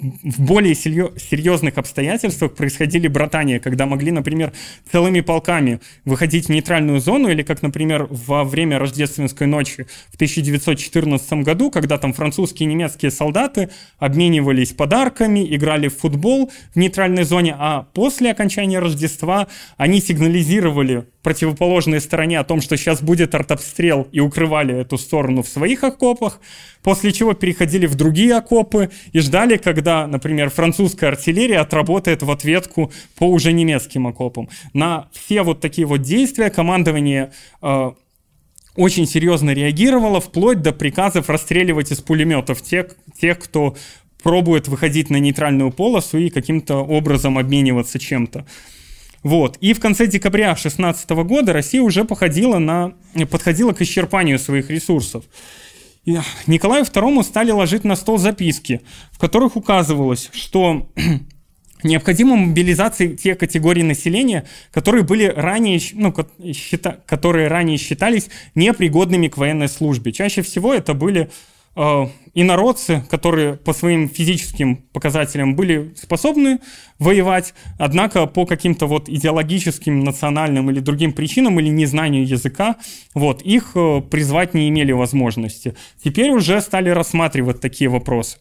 в более серьезных обстоятельствах происходили братания, когда могли, например, целыми полками выходить в нейтральную зону, или как, например, во время рождественской ночи в 1914 году, когда там французские и немецкие солдаты обменивались подарками, играли в футбол в нейтральной зоне, а после окончания Рождества они сигнализировали противоположной стороне о том, что сейчас будет артобстрел, и укрывали эту сторону в своих окопах, после чего переходили в другие окопы и ждали, когда, например, французская артиллерия отработает в ответку по уже немецким окопам. На все вот такие вот действия командование э, очень серьезно реагировало, вплоть до приказов расстреливать из пулеметов тех, тех кто пробует выходить на нейтральную полосу и каким-то образом обмениваться чем-то. Вот. И в конце декабря 2016 года Россия уже походила на, подходила к исчерпанию своих ресурсов. Николаю II стали ложить на стол записки, в которых указывалось, что необходима мобилизация тех категорий населения, которые были ранее, ну, которые ранее считались непригодными к военной службе. Чаще всего это были инородцы, которые по своим физическим показателям были способны воевать, однако по каким-то вот идеологическим, национальным или другим причинам или незнанию языка, вот, их э, призвать не имели возможности. Теперь уже стали рассматривать такие вопросы.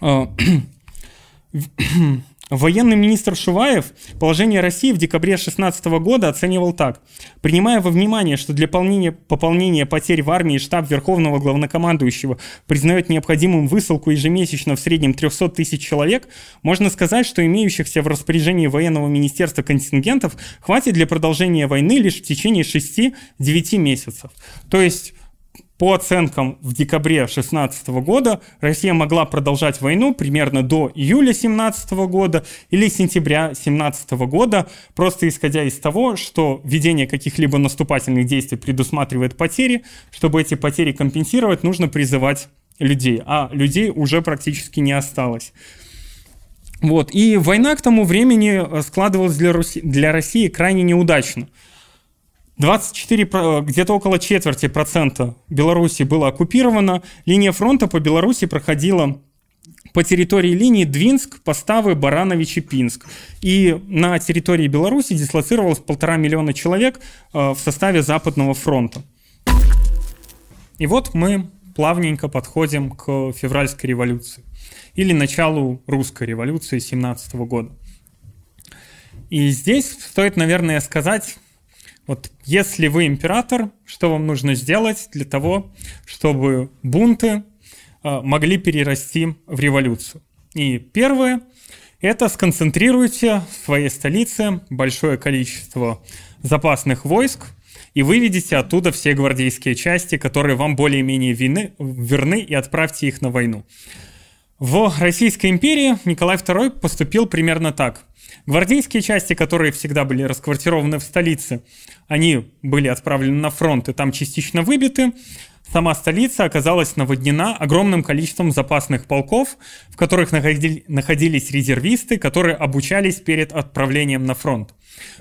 Военный министр Шуваев положение России в декабре 2016 года оценивал так. Принимая во внимание, что для пополнения, пополнения потерь в армии штаб Верховного Главнокомандующего признает необходимым высылку ежемесячно в среднем 300 тысяч человек, можно сказать, что имеющихся в распоряжении военного министерства контингентов хватит для продолжения войны лишь в течение 6-9 месяцев. То есть по оценкам в декабре 2016 года Россия могла продолжать войну примерно до июля 2017 года или сентября 2017 года, просто исходя из того, что введение каких-либо наступательных действий предусматривает потери. Чтобы эти потери компенсировать, нужно призывать людей, а людей уже практически не осталось. Вот. И война к тому времени складывалась для, Руси, для России крайне неудачно. 24, где-то около четверти процента Беларуси было оккупировано. Линия фронта по Беларуси проходила по территории линии Двинск, Поставы, Баранович и Пинск. И на территории Беларуси дислоцировалось полтора миллиона человек э, в составе Западного фронта. И вот мы плавненько подходим к февральской революции или началу русской революции 17 года. И здесь стоит, наверное, сказать вот если вы император, что вам нужно сделать для того, чтобы бунты э, могли перерасти в революцию? И первое – это сконцентрируйте в своей столице большое количество запасных войск и выведите оттуда все гвардейские части, которые вам более-менее верны, и отправьте их на войну. В Российской империи Николай II поступил примерно так. Гвардейские части, которые всегда были расквартированы в столице, они были отправлены на фронт и там частично выбиты. Сама столица оказалась наводнена огромным количеством запасных полков, в которых находились резервисты, которые обучались перед отправлением на фронт.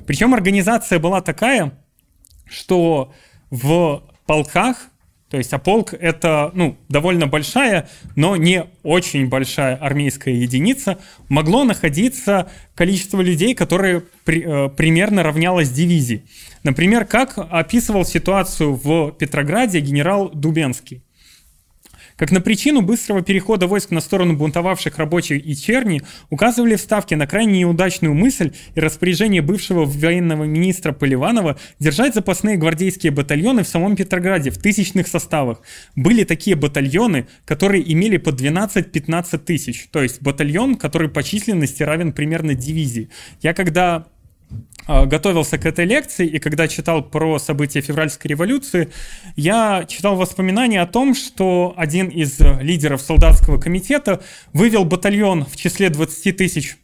Причем организация была такая, что в полках то есть, а полк — это ну, довольно большая, но не очень большая армейская единица. Могло находиться количество людей, которые при, э, примерно равнялось дивизии. Например, как описывал ситуацию в Петрограде генерал Дубенский. Как на причину быстрого перехода войск на сторону бунтовавших рабочих и черни указывали вставки на крайне неудачную мысль и распоряжение бывшего военного министра Поливанова держать запасные гвардейские батальоны в самом Петрограде в тысячных составах. Были такие батальоны, которые имели по 12-15 тысяч, то есть батальон, который по численности равен примерно дивизии. Я когда готовился к этой лекции, и когда читал про события февральской революции, я читал воспоминания о том, что один из лидеров солдатского комитета вывел батальон в числе 20 тысяч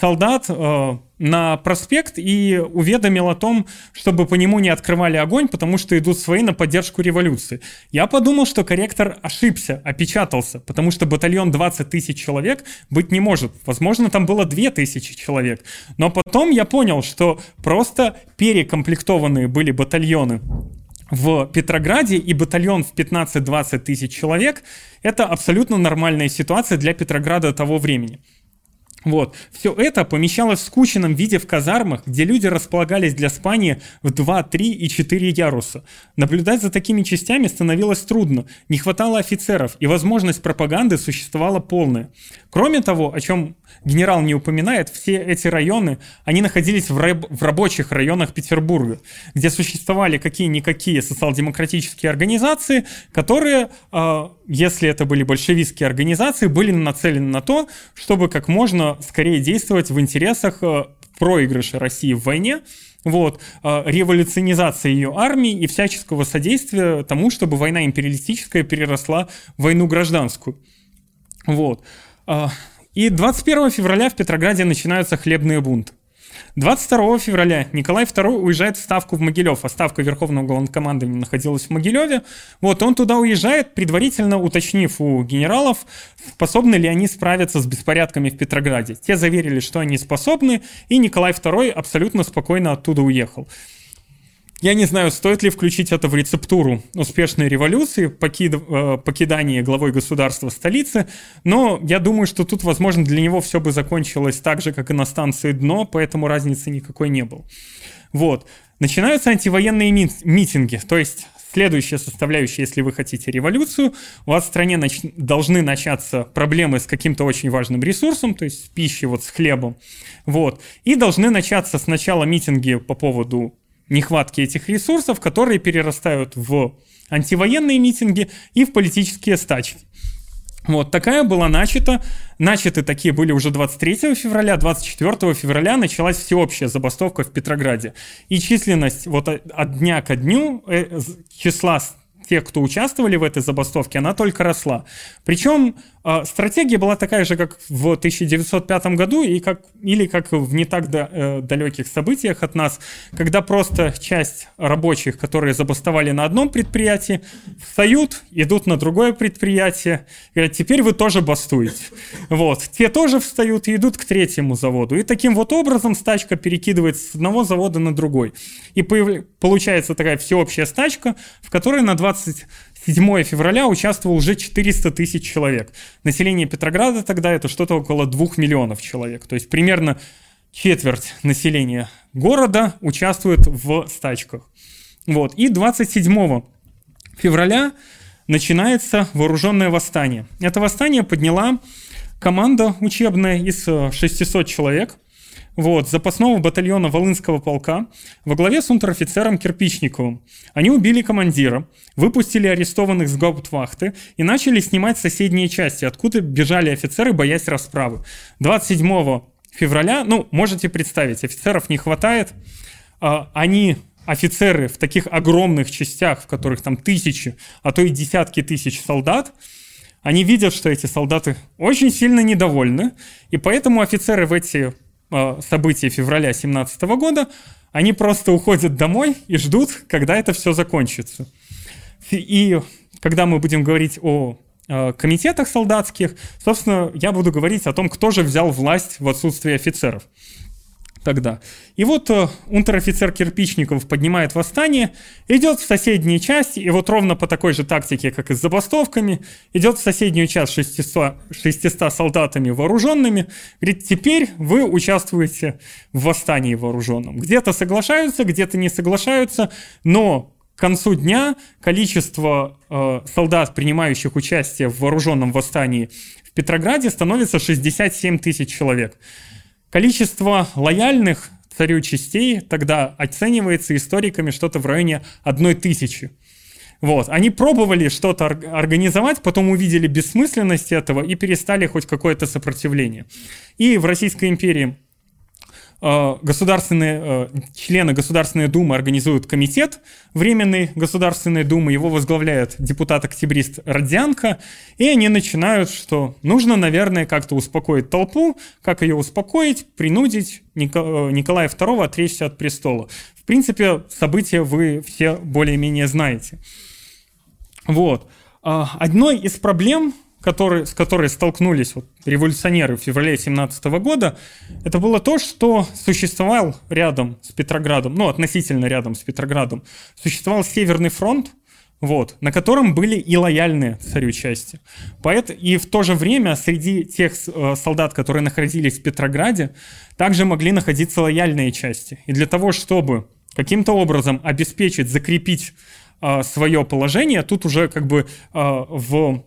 солдат э, на проспект и уведомил о том, чтобы по нему не открывали огонь, потому что идут свои на поддержку революции. Я подумал, что корректор ошибся, опечатался, потому что батальон 20 тысяч человек быть не может. Возможно, там было 2 тысячи человек. Но потом я понял, что просто перекомплектованные были батальоны в Петрограде и батальон в 15-20 тысяч человек – это абсолютно нормальная ситуация для Петрограда того времени. Вот. Все это помещалось в скученном виде в казармах, где люди располагались для спания в 2, 3 и 4 яруса. Наблюдать за такими частями становилось трудно, не хватало офицеров, и возможность пропаганды существовала полная. Кроме того, о чем генерал не упоминает, все эти районы, они находились в, раб- в рабочих районах Петербурга, где существовали какие-никакие социал-демократические организации, которые, э, если это были большевистские организации, были нацелены на то, чтобы как можно скорее действовать в интересах э, проигрыша России в войне, вот, э, революционизация ее армии и всяческого содействия тому, чтобы война империалистическая переросла в войну гражданскую. Вот. Э, и 21 февраля в Петрограде начинаются хлебные бунты. 22 февраля Николай II уезжает в Ставку в Могилев, а Ставка Верховного Главнокомандования находилась в Могилеве. Вот он туда уезжает, предварительно уточнив у генералов, способны ли они справиться с беспорядками в Петрограде. Те заверили, что они способны, и Николай II абсолютно спокойно оттуда уехал. Я не знаю, стоит ли включить это в рецептуру успешной революции, покид, э, покидание главой государства столицы, но я думаю, что тут, возможно, для него все бы закончилось так же, как и на станции Дно, поэтому разницы никакой не было. Вот. Начинаются антивоенные ми- митинги, то есть следующая составляющая, если вы хотите революцию, у вас в стране нач- должны начаться проблемы с каким-то очень важным ресурсом, то есть с пищей, вот с хлебом, вот, и должны начаться сначала митинги по поводу нехватки этих ресурсов, которые перерастают в антивоенные митинги и в политические стачки. Вот такая была начата. Начаты такие были уже 23 февраля, 24 февраля началась всеобщая забастовка в Петрограде. И численность вот от дня ко дню э, числа тех, кто участвовали в этой забастовке, она только росла. Причем стратегия была такая же, как в 1905 году, и как, или как в не так до, э, далеких событиях от нас, когда просто часть рабочих, которые забастовали на одном предприятии, встают, идут на другое предприятие, говорят, теперь вы тоже бастуете. Вот. Те тоже встают и идут к третьему заводу. И таким вот образом стачка перекидывается с одного завода на другой. И появ... получается такая всеобщая стачка, в которой на 27 февраля участвовал уже 400 тысяч человек. Население Петрограда тогда это что-то около 2 миллионов человек. То есть примерно четверть населения города участвует в стачках. Вот. И 27 февраля начинается вооруженное восстание. Это восстание подняла команда учебная из 600 человек – вот, запасного батальона Волынского полка во главе с унтер-офицером Кирпичниковым. Они убили командира, выпустили арестованных с гауптвахты и начали снимать соседние части, откуда бежали офицеры, боясь расправы. 27 февраля, ну, можете представить, офицеров не хватает, а, они офицеры в таких огромных частях, в которых там тысячи, а то и десятки тысяч солдат, они видят, что эти солдаты очень сильно недовольны, и поэтому офицеры в эти Э, события февраля 2017 года, они просто уходят домой и ждут, когда это все закончится. И когда мы будем говорить о э, комитетах солдатских, собственно, я буду говорить о том, кто же взял власть в отсутствие офицеров тогда. И вот э, унтер-офицер Кирпичников поднимает восстание, идет в соседние части, и вот ровно по такой же тактике, как и с забастовками, идет в соседнюю часть 600, 600 солдатами вооруженными, говорит, теперь вы участвуете в восстании вооруженном. Где-то соглашаются, где-то не соглашаются, но к концу дня количество э, солдат, принимающих участие в вооруженном восстании в Петрограде, становится 67 тысяч человек. Количество лояльных царю частей тогда оценивается историками что-то в районе одной тысячи. Вот. Они пробовали что-то организовать, потом увидели бессмысленность этого и перестали хоть какое-то сопротивление. И в Российской империи государственные, э, члены Государственной Думы организуют комитет Временной Государственной Думы, его возглавляет депутат-октябрист Родзянко, и они начинают, что нужно, наверное, как-то успокоить толпу, как ее успокоить, принудить э, Николая II отречься от престола. В принципе, события вы все более-менее знаете. Вот. Одной из проблем который, с которой столкнулись вот революционеры в феврале 17 года, это было то, что существовал рядом с Петроградом, ну, относительно рядом с Петроградом, существовал Северный фронт, вот, на котором были и лояльные царю части. Поэт, и в то же время среди тех э, солдат, которые находились в Петрограде, также могли находиться лояльные части. И для того, чтобы каким-то образом обеспечить, закрепить э, свое положение, тут уже как бы э, в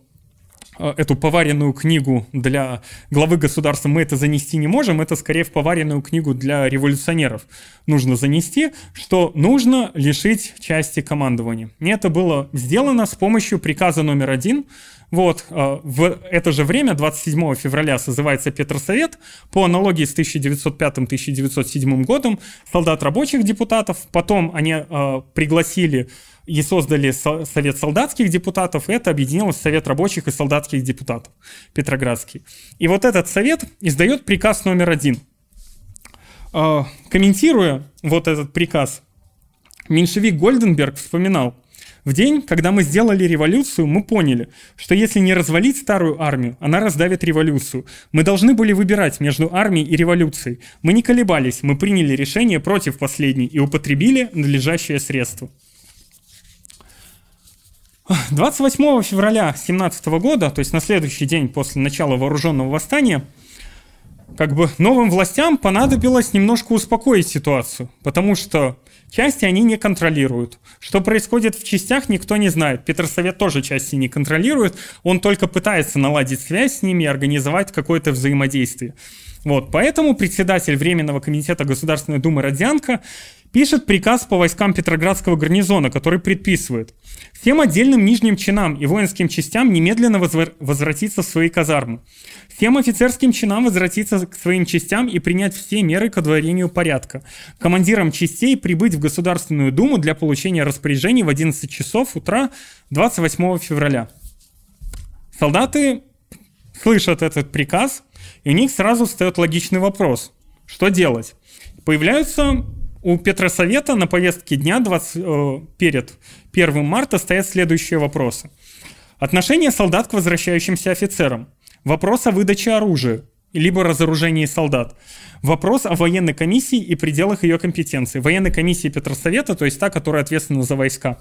эту поваренную книгу для главы государства мы это занести не можем, это скорее в поваренную книгу для революционеров нужно занести, что нужно лишить части командования. И это было сделано с помощью приказа номер один. Вот, э, в это же время, 27 февраля, созывается Петросовет по аналогии с 1905-1907 годом, солдат рабочих депутатов, потом они э, пригласили и создали Совет солдатских депутатов, это объединилось в Совет рабочих и солдатских депутатов Петроградский. И вот этот совет издает приказ номер один. А, комментируя вот этот приказ, меньшевик Гольденберг вспоминал, в день, когда мы сделали революцию, мы поняли, что если не развалить старую армию, она раздавит революцию. Мы должны были выбирать между армией и революцией. Мы не колебались, мы приняли решение против последней и употребили надлежащее средство. 28 февраля 17 года, то есть на следующий день после начала вооруженного восстания, как бы новым властям понадобилось немножко успокоить ситуацию, потому что части они не контролируют. Что происходит в частях, никто не знает. Петросовет тоже части не контролирует, он только пытается наладить связь с ними и организовать какое-то взаимодействие. Вот, поэтому председатель Временного комитета Государственной Думы Родзянко пишет приказ по войскам Петроградского гарнизона, который предписывает всем отдельным нижним чинам и воинским частям немедленно возвратиться в свои казармы, всем офицерским чинам возвратиться к своим частям и принять все меры к одворению порядка, командирам частей прибыть в Государственную Думу для получения распоряжений в 11 часов утра 28 февраля. Солдаты слышат этот приказ, и у них сразу встает логичный вопрос. Что делать? Появляются у Петросовета на повестке дня 20, э, перед 1 марта стоят следующие вопросы. Отношение солдат к возвращающимся офицерам. Вопрос о выдаче оружия, либо разоружении солдат. Вопрос о военной комиссии и пределах ее компетенции. Военной комиссии Петросовета, то есть та, которая ответственна за войска.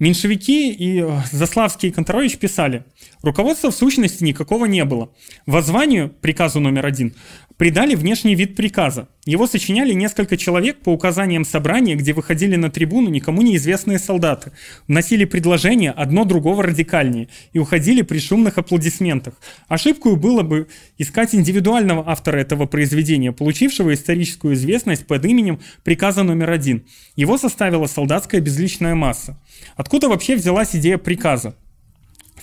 Меньшевики и э, Заславский и Конторович писали, руководства в сущности никакого не было. Воззванию, приказу номер один, придали внешний вид приказа. Его сочиняли несколько человек по указаниям собрания, где выходили на трибуну никому неизвестные солдаты, вносили предложения одно другого радикальнее и уходили при шумных аплодисментах. Ошибкой было бы искать индивидуального автора этого произведения, получившего историческую известность под именем приказа номер один. Его составила солдатская безличная масса. Откуда вообще взялась идея приказа?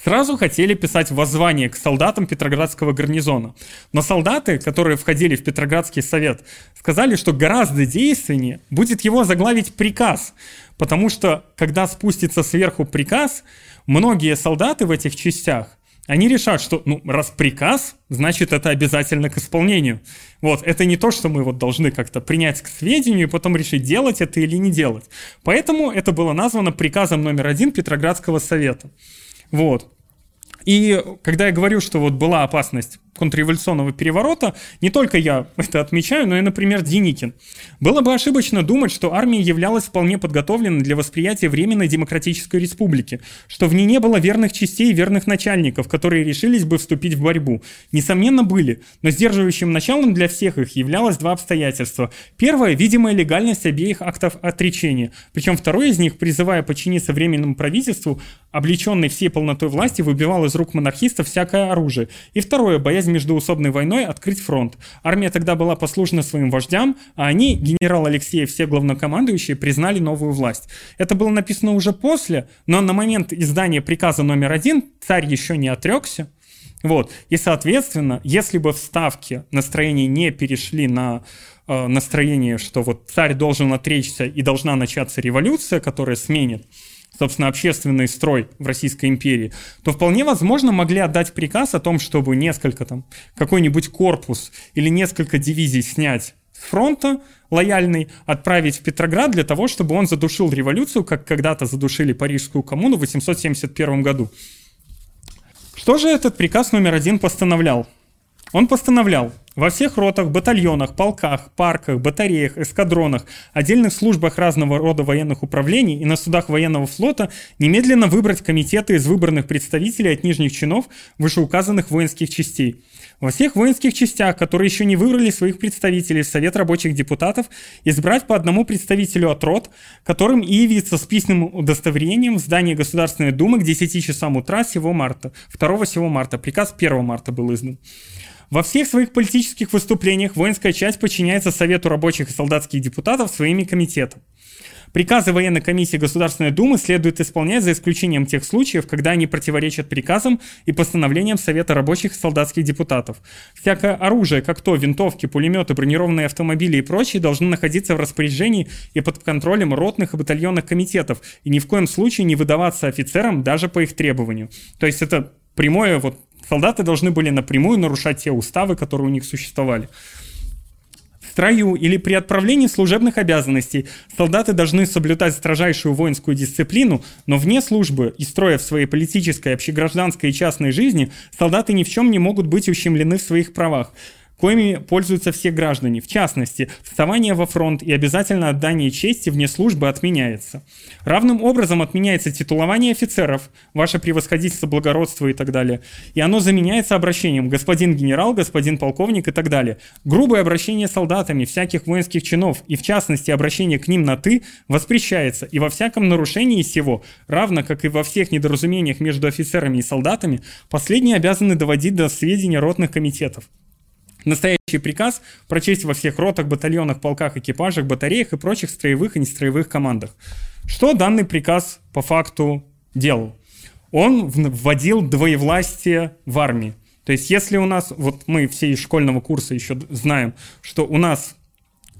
Сразу хотели писать воззвание к солдатам Петроградского гарнизона. Но солдаты, которые входили в Петроградский совет, сказали, что гораздо действеннее будет его заглавить приказ. Потому что, когда спустится сверху приказ, многие солдаты в этих частях они решат, что, ну, раз приказ, значит, это обязательно к исполнению. Вот, это не то, что мы вот должны как-то принять к сведению и потом решить, делать это или не делать. Поэтому это было названо приказом номер один Петроградского совета. Вот. И когда я говорю, что вот была опасность контрреволюционного переворота, не только я это отмечаю, но и, например, Деникин. Было бы ошибочно думать, что армия являлась вполне подготовленной для восприятия Временной Демократической Республики, что в ней не было верных частей и верных начальников, которые решились бы вступить в борьбу. Несомненно, были, но сдерживающим началом для всех их являлось два обстоятельства. Первое – видимая легальность обеих актов отречения, причем второе из них, призывая подчиниться Временному правительству, облеченный всей полнотой власти, выбивал из рук монархистов всякое оружие. И второе – боязнь междуусобной войной открыть фронт. Армия тогда была послушна своим вождям, а они, генерал Алексеев, все главнокомандующие, признали новую власть. Это было написано уже после, но на момент издания приказа номер один царь еще не отрекся. Вот. И, соответственно, если бы в Ставке настроения не перешли на э, настроение, что вот царь должен отречься и должна начаться революция, которая сменит собственно, общественный строй в Российской империи, то вполне возможно могли отдать приказ о том, чтобы несколько там, какой-нибудь корпус или несколько дивизий снять с фронта лояльный, отправить в Петроград для того, чтобы он задушил революцию, как когда-то задушили Парижскую коммуну в 871 году. Что же этот приказ номер один постановлял? Он постановлял во всех ротах, батальонах, полках, парках, батареях, эскадронах, отдельных службах разного рода военных управлений и на судах военного флота немедленно выбрать комитеты из выбранных представителей от нижних чинов вышеуказанных воинских частей. Во всех воинских частях, которые еще не выбрали своих представителей в Совет рабочих депутатов, избрать по одному представителю от рот, которым и явиться с письменным удостоверением в здании Государственной Думы к 10 часам утра сего марта, 2 сего марта. Приказ 1 марта был издан. Во всех своих политических выступлениях воинская часть подчиняется Совету рабочих и солдатских депутатов своими комитетам. Приказы военной комиссии Государственной Думы следует исполнять за исключением тех случаев, когда они противоречат приказам и постановлениям Совета рабочих и солдатских депутатов. Всякое оружие, как то винтовки, пулеметы, бронированные автомобили и прочее, должны находиться в распоряжении и под контролем ротных и батальонных комитетов и ни в коем случае не выдаваться офицерам даже по их требованию. То есть это прямое вот солдаты должны были напрямую нарушать те уставы, которые у них существовали. В строю или при отправлении служебных обязанностей солдаты должны соблюдать строжайшую воинскую дисциплину, но вне службы и строя в своей политической, общегражданской и частной жизни солдаты ни в чем не могут быть ущемлены в своих правах коими пользуются все граждане. В частности, вставание во фронт и обязательно отдание чести вне службы отменяется. Равным образом отменяется титулование офицеров, ваше превосходительство, благородство и так далее. И оно заменяется обращением господин генерал, господин полковник и так далее. Грубое обращение солдатами всяких воинских чинов и в частности обращение к ним на «ты» воспрещается. И во всяком нарушении сего, равно как и во всех недоразумениях между офицерами и солдатами, последние обязаны доводить до сведения ротных комитетов. Настоящий приказ прочесть во всех ротах, батальонах, полках, экипажах, батареях и прочих строевых и нестроевых командах. Что данный приказ по факту делал? Он вводил двоевластие в армии. То есть если у нас, вот мы все из школьного курса еще знаем, что у нас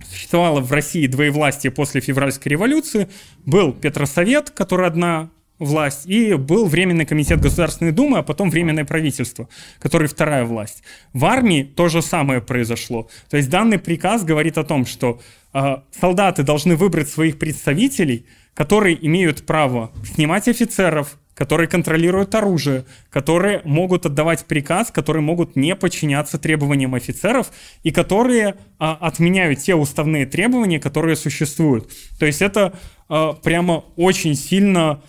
существовало в России двоевластие после февральской революции, был Петросовет, который одна власть, и был Временный комитет Государственной Думы, а потом Временное правительство, который вторая власть. В армии то же самое произошло. То есть данный приказ говорит о том, что э, солдаты должны выбрать своих представителей, которые имеют право снимать офицеров, которые контролируют оружие, которые могут отдавать приказ, которые могут не подчиняться требованиям офицеров и которые а, отменяют те уставные требования, которые существуют. То есть это а, прямо очень сильно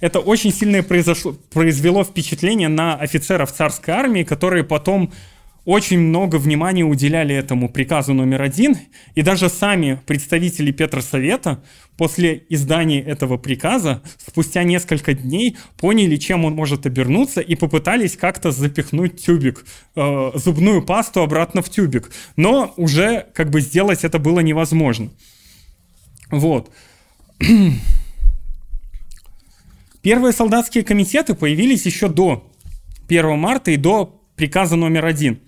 это очень сильно произошло, произвело впечатление на офицеров царской армии, которые потом очень много внимания уделяли этому приказу номер один, и даже сами представители Петросовета после издания этого приказа спустя несколько дней поняли, чем он может обернуться, и попытались как-то запихнуть тюбик, э, зубную пасту обратно в тюбик. Но уже как бы сделать это было невозможно. Вот. Первые солдатские комитеты появились еще до 1 марта и до приказа номер один.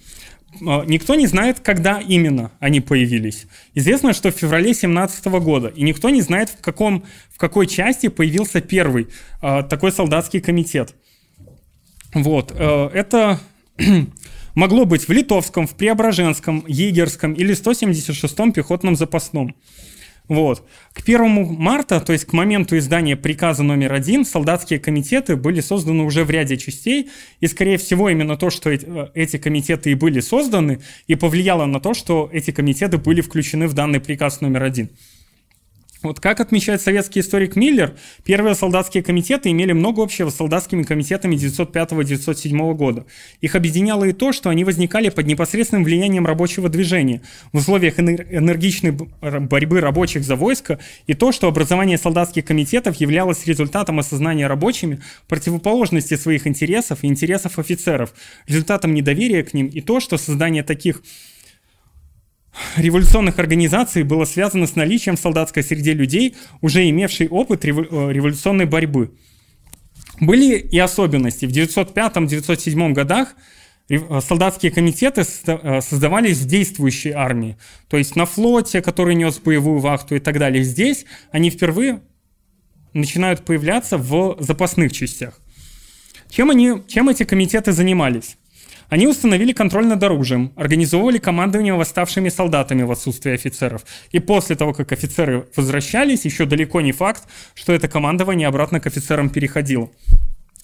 А, никто не знает, когда именно они появились. Известно, что в феврале 17 года, и никто не знает, в, каком, в какой части появился первый э, такой солдатский комитет. Вот, э, это могло быть в Литовском, в Преображенском, Егерском или 176-м пехотном запасном. Вот. К 1 марта, то есть к моменту издания приказа номер один, солдатские комитеты были созданы уже в ряде частей, и, скорее всего, именно то, что э, эти комитеты и были созданы, и повлияло на то, что эти комитеты были включены в данный приказ номер один. Вот как отмечает советский историк Миллер, первые солдатские комитеты имели много общего с солдатскими комитетами 905-907 года. Их объединяло и то, что они возникали под непосредственным влиянием рабочего движения в условиях энергичной борьбы рабочих за войско, и то, что образование солдатских комитетов являлось результатом осознания рабочими противоположности своих интересов и интересов офицеров, результатом недоверия к ним, и то, что создание таких революционных организаций было связано с наличием в солдатской среде людей, уже имевших опыт э, революционной борьбы. Были и особенности. В 905-907 годах э, солдатские комитеты э, создавались в действующей армии, то есть на флоте, который нес боевую вахту и так далее. Здесь они впервые начинают появляться в запасных частях. Чем, они, чем эти комитеты занимались? Они установили контроль над оружием, организовывали командование восставшими солдатами в отсутствие офицеров. И после того, как офицеры возвращались, еще далеко не факт, что это командование обратно к офицерам переходило.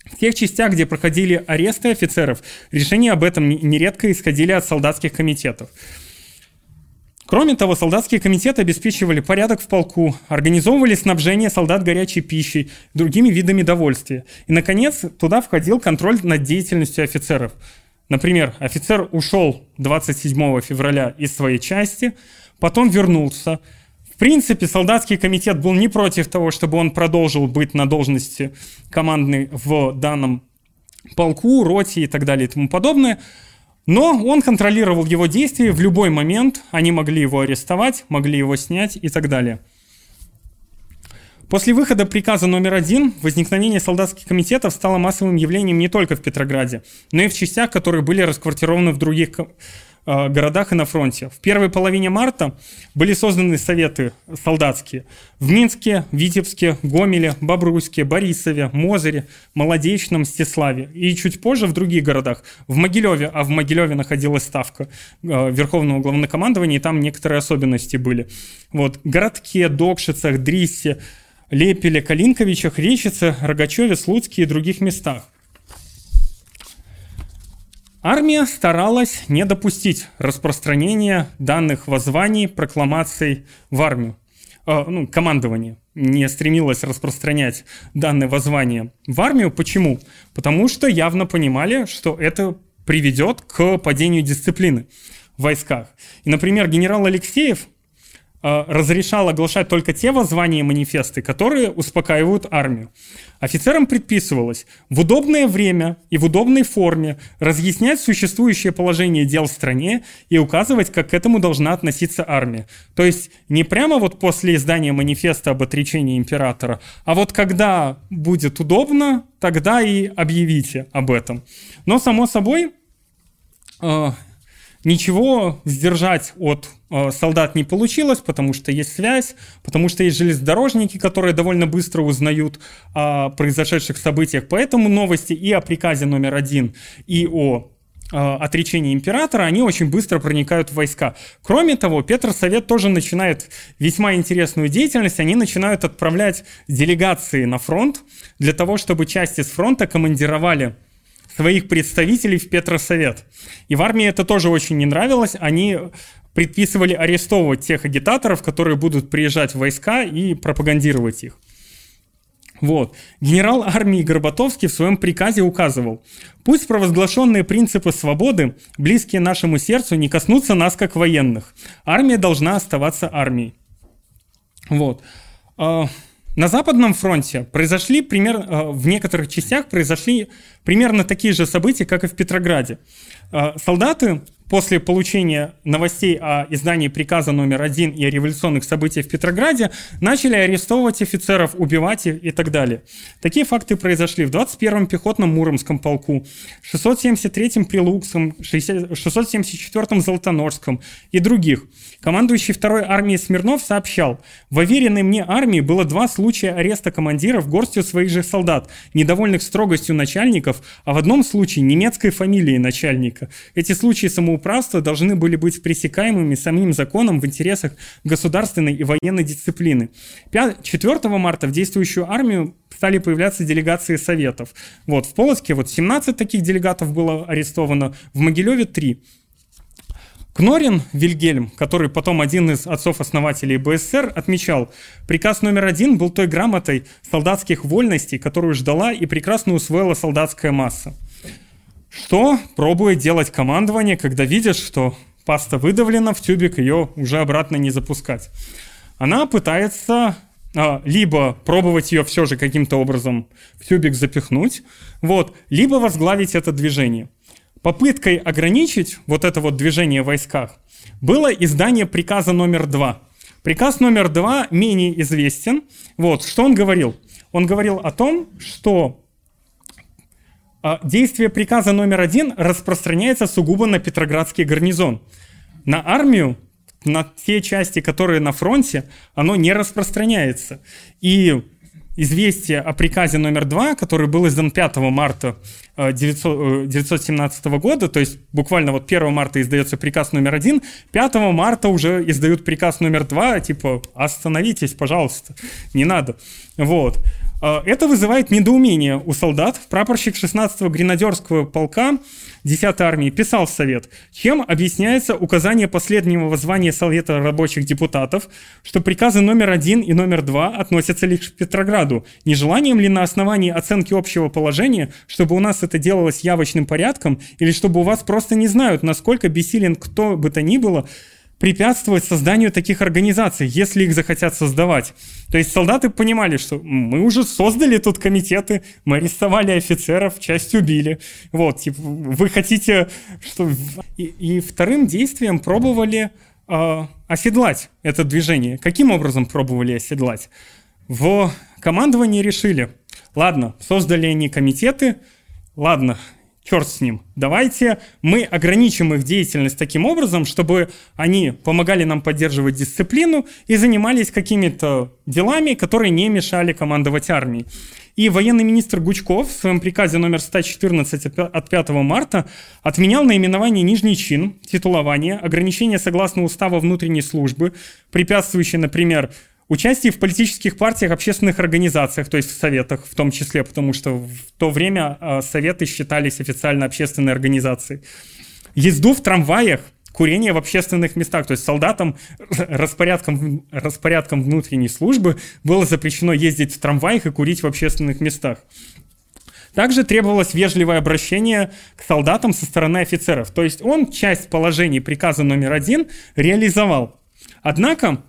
В тех частях, где проходили аресты офицеров, решения об этом нередко исходили от солдатских комитетов. Кроме того, солдатские комитеты обеспечивали порядок в полку, организовывали снабжение солдат горячей пищей, другими видами довольствия. И, наконец, туда входил контроль над деятельностью офицеров – Например, офицер ушел 27 февраля из своей части, потом вернулся. В принципе, солдатский комитет был не против того, чтобы он продолжил быть на должности командной в данном полку, роте и так далее и тому подобное. Но он контролировал его действия в любой момент. Они могли его арестовать, могли его снять и так далее. После выхода приказа номер один возникновение солдатских комитетов стало массовым явлением не только в Петрограде, но и в частях, которые были расквартированы в других э, городах и на фронте. В первой половине марта были созданы советы солдатские в Минске, Витебске, Гомеле, Бобруйске, Борисове, Мозыре, Молодечном, Стеславе и чуть позже в других городах. В Могилеве, а в Могилеве находилась ставка э, Верховного Главнокомандования, и там некоторые особенности были. Вот. Городке, Докшицах, Дриссе, Лепеле, Калинковичах, Речице, Рогачеве, Слуцке и других местах. Армия старалась не допустить распространения данных воззваний, прокламаций в армию. Э, ну, командование не стремилось распространять данные воззвания в армию. Почему? Потому что явно понимали, что это приведет к падению дисциплины в войсках. И, например, генерал Алексеев разрешал оглашать только те воззвания и манифесты, которые успокаивают армию. Офицерам предписывалось в удобное время и в удобной форме разъяснять существующее положение дел в стране и указывать, как к этому должна относиться армия. То есть не прямо вот после издания манифеста об отречении императора, а вот когда будет удобно, тогда и объявите об этом. Но, само собой, э, ничего сдержать от э, солдат не получилось, потому что есть связь, потому что есть железнодорожники, которые довольно быстро узнают о произошедших событиях. Поэтому новости и о приказе номер один, и о э, отречении императора, они очень быстро проникают в войска. Кроме того, Петр Совет тоже начинает весьма интересную деятельность. Они начинают отправлять делегации на фронт для того, чтобы части с фронта командировали своих представителей в Петросовет. И в армии это тоже очень не нравилось. Они предписывали арестовывать тех агитаторов, которые будут приезжать в войска и пропагандировать их. Вот. Генерал армии Горбатовский в своем приказе указывал, пусть провозглашенные принципы свободы, близкие нашему сердцу, не коснутся нас как военных. Армия должна оставаться армией. Вот. На Западном фронте произошли пример, э, в некоторых частях произошли примерно такие же события, как и в Петрограде. Э, солдаты после получения новостей о издании приказа номер один и о революционных событиях в Петрограде начали арестовывать офицеров, убивать их и так далее. Такие факты произошли в 21-м пехотном Муромском полку, 673-м Прилукском, 674-м Золотоножском и других. Командующий второй армией Смирнов сообщал, в уверенной мне армии было два случая ареста командиров горстью своих же солдат, недовольных строгостью начальников, а в одном случае немецкой фамилией начальника. Эти случаи самоубийства самоуправства должны были быть пресекаемыми самим законом в интересах государственной и военной дисциплины. 4 марта в действующую армию стали появляться делегации советов. Вот, в Полоцке вот 17 таких делегатов было арестовано, в Могилеве 3. Кнорин Вильгельм, который потом один из отцов-основателей БССР, отмечал, приказ номер один был той грамотой солдатских вольностей, которую ждала и прекрасно усвоила солдатская масса. Что пробует делать командование, когда видит, что паста выдавлена в тюбик, ее уже обратно не запускать? Она пытается а, либо пробовать ее все же каким-то образом в тюбик запихнуть, вот, либо возглавить это движение. Попыткой ограничить вот это вот движение в войсках было издание приказа номер два. Приказ номер два менее известен. Вот, что он говорил? Он говорил о том, что действие приказа номер один распространяется сугубо на Петроградский гарнизон. На армию, на те части, которые на фронте, оно не распространяется. И известие о приказе номер два, который был издан 5 марта 1917 э, э, года, то есть буквально вот 1 марта издается приказ номер один, 5 марта уже издают приказ номер два, типа остановитесь, пожалуйста, не надо. Вот. А, это вызывает недоумение у солдат. Прапорщик 16-го гренадерского полка 10-й армии писал в Совет, чем объясняется указание последнего звания Совета рабочих депутатов, что приказы номер один и номер два относятся лишь к Петрограду. Нежеланием ли на основании оценки общего положения, чтобы у нас это делалось явочным порядком, или чтобы у вас просто не знают, насколько бессилен кто бы то ни было, препятствовать созданию таких организаций, если их захотят создавать. То есть солдаты понимали, что мы уже создали тут комитеты, мы арестовали офицеров, часть убили. Вот, типа, вы хотите, что... И, и вторым действием пробовали э, оседлать это движение. Каким образом пробовали оседлать? В командовании решили, ладно, создали они комитеты, ладно, черт с ним. Давайте мы ограничим их деятельность таким образом, чтобы они помогали нам поддерживать дисциплину и занимались какими-то делами, которые не мешали командовать армией. И военный министр Гучков в своем приказе номер 114 от 5 марта отменял наименование нижний чин, титулование, ограничения согласно устава внутренней службы, препятствующие, например, Участие в политических партиях, общественных организациях, то есть в советах в том числе, потому что в то время э, советы считались официально общественной организацией. Езду в трамваях, курение в общественных местах. То есть солдатам распорядком, распорядком внутренней службы было запрещено ездить в трамваях и курить в общественных местах. Также требовалось вежливое обращение к солдатам со стороны офицеров. То есть он часть положений приказа номер один реализовал. Однако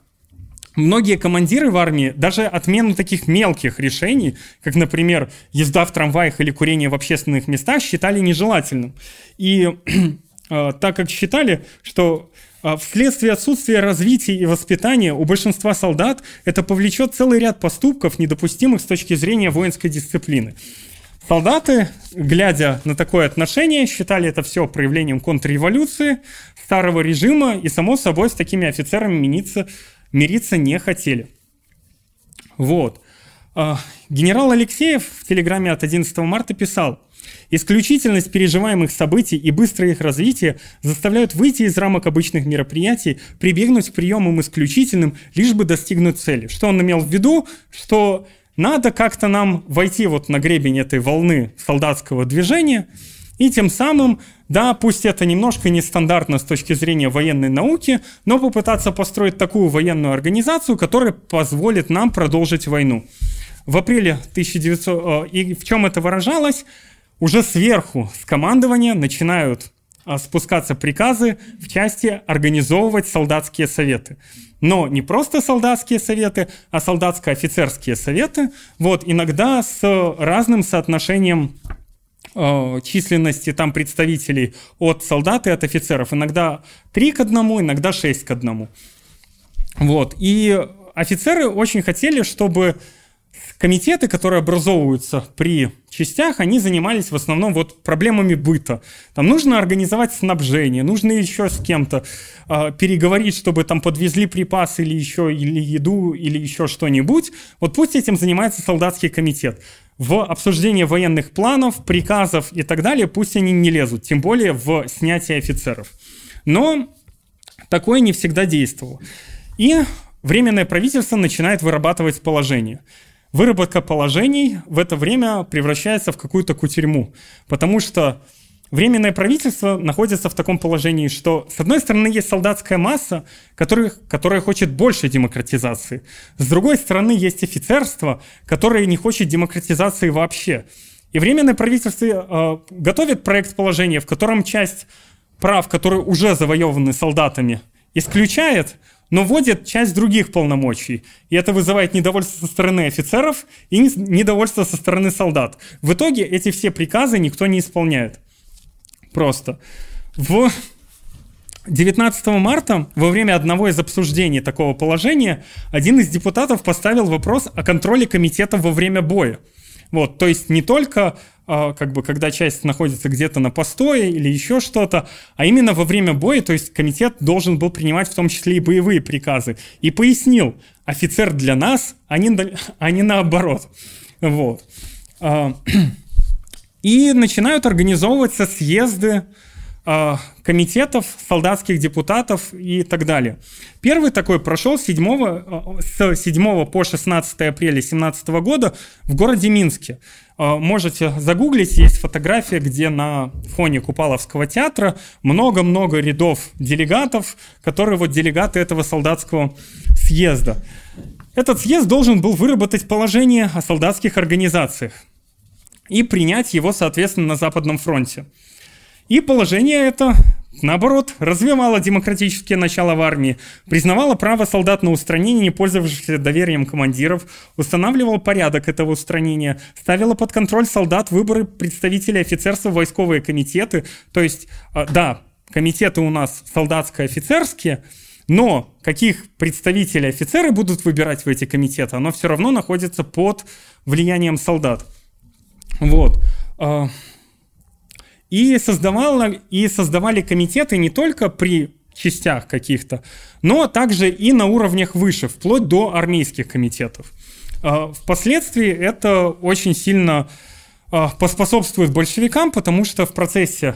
многие командиры в армии даже отмену таких мелких решений, как, например, езда в трамваях или курение в общественных местах, считали нежелательным. И э, так как считали, что э, вследствие отсутствия развития и воспитания у большинства солдат это повлечет целый ряд поступков, недопустимых с точки зрения воинской дисциплины. Солдаты, глядя на такое отношение, считали это все проявлением контрреволюции, старого режима, и, само собой, с такими офицерами мириться, мириться не хотели. Вот. А, генерал Алексеев в телеграмме от 11 марта писал, Исключительность переживаемых событий и быстрое их развитие заставляют выйти из рамок обычных мероприятий, прибегнуть к приемам исключительным, лишь бы достигнуть цели. Что он имел в виду? Что надо как-то нам войти вот на гребень этой волны солдатского движения, и тем самым, да, пусть это немножко нестандартно с точки зрения военной науки, но попытаться построить такую военную организацию, которая позволит нам продолжить войну. В апреле 1900... Э, и в чем это выражалось? Уже сверху, с командования, начинают а, спускаться приказы в части организовывать солдатские советы. Но не просто солдатские советы, а солдатско-офицерские советы. Вот иногда с разным соотношением э, численности там представителей от солдат и от офицеров. Иногда 3 к 1, иногда 6 к 1. Вот. И офицеры очень хотели, чтобы комитеты, которые образовываются при частях, они занимались в основном вот проблемами быта. Там нужно организовать снабжение, нужно еще с кем-то э, переговорить, чтобы там подвезли припасы или еще или еду или еще что-нибудь. Вот пусть этим занимается солдатский комитет. В обсуждение военных планов, приказов и так далее пусть они не лезут, тем более в снятие офицеров. Но такое не всегда действовало. И Временное правительство начинает вырабатывать положение – Выработка положений в это время превращается в какую-то кутерьму, потому что Временное правительство находится в таком положении, что, с одной стороны, есть солдатская масса, которая, которая хочет большей демократизации. С другой стороны, есть офицерство, которое не хочет демократизации вообще. И Временное правительство э, готовит проект положения, в котором часть прав, которые уже завоеваны солдатами, исключает, но вводит часть других полномочий. И это вызывает недовольство со стороны офицеров и недовольство со стороны солдат. В итоге эти все приказы никто не исполняет. Просто. В 19 марта, во время одного из обсуждений такого положения, один из депутатов поставил вопрос о контроле комитета во время боя. Вот, то есть не только а, как бы, когда часть находится где-то на постое или еще что-то, а именно во время боя, то есть комитет должен был принимать в том числе и боевые приказы. И пояснил, офицер для нас, а не, а не наоборот. Вот. А, и начинают организовываться съезды а, комитетов, солдатских депутатов и так далее. Первый такой прошел 7, с 7 по 16 апреля 2017 года в городе Минске. А, можете загуглить, есть фотография, где на фоне Купаловского театра много-много рядов делегатов, которые вот делегаты этого солдатского съезда. Этот съезд должен был выработать положение о солдатских организациях и принять его, соответственно, на Западном фронте. И положение это Наоборот, развивала демократические начала в армии, признавала право солдат на устранение, не пользовавшихся доверием командиров, устанавливала порядок этого устранения, ставила под контроль солдат выборы представителей офицерства в войсковые комитеты. То есть, а, да, комитеты у нас солдатско-офицерские, но каких представителей офицеры будут выбирать в эти комитеты, оно все равно находится под влиянием солдат. Вот. А, и, создавала, и создавали комитеты не только при частях каких-то, но также и на уровнях выше, вплоть до армейских комитетов. А, впоследствии это очень сильно а, поспособствует большевикам, потому что в процессе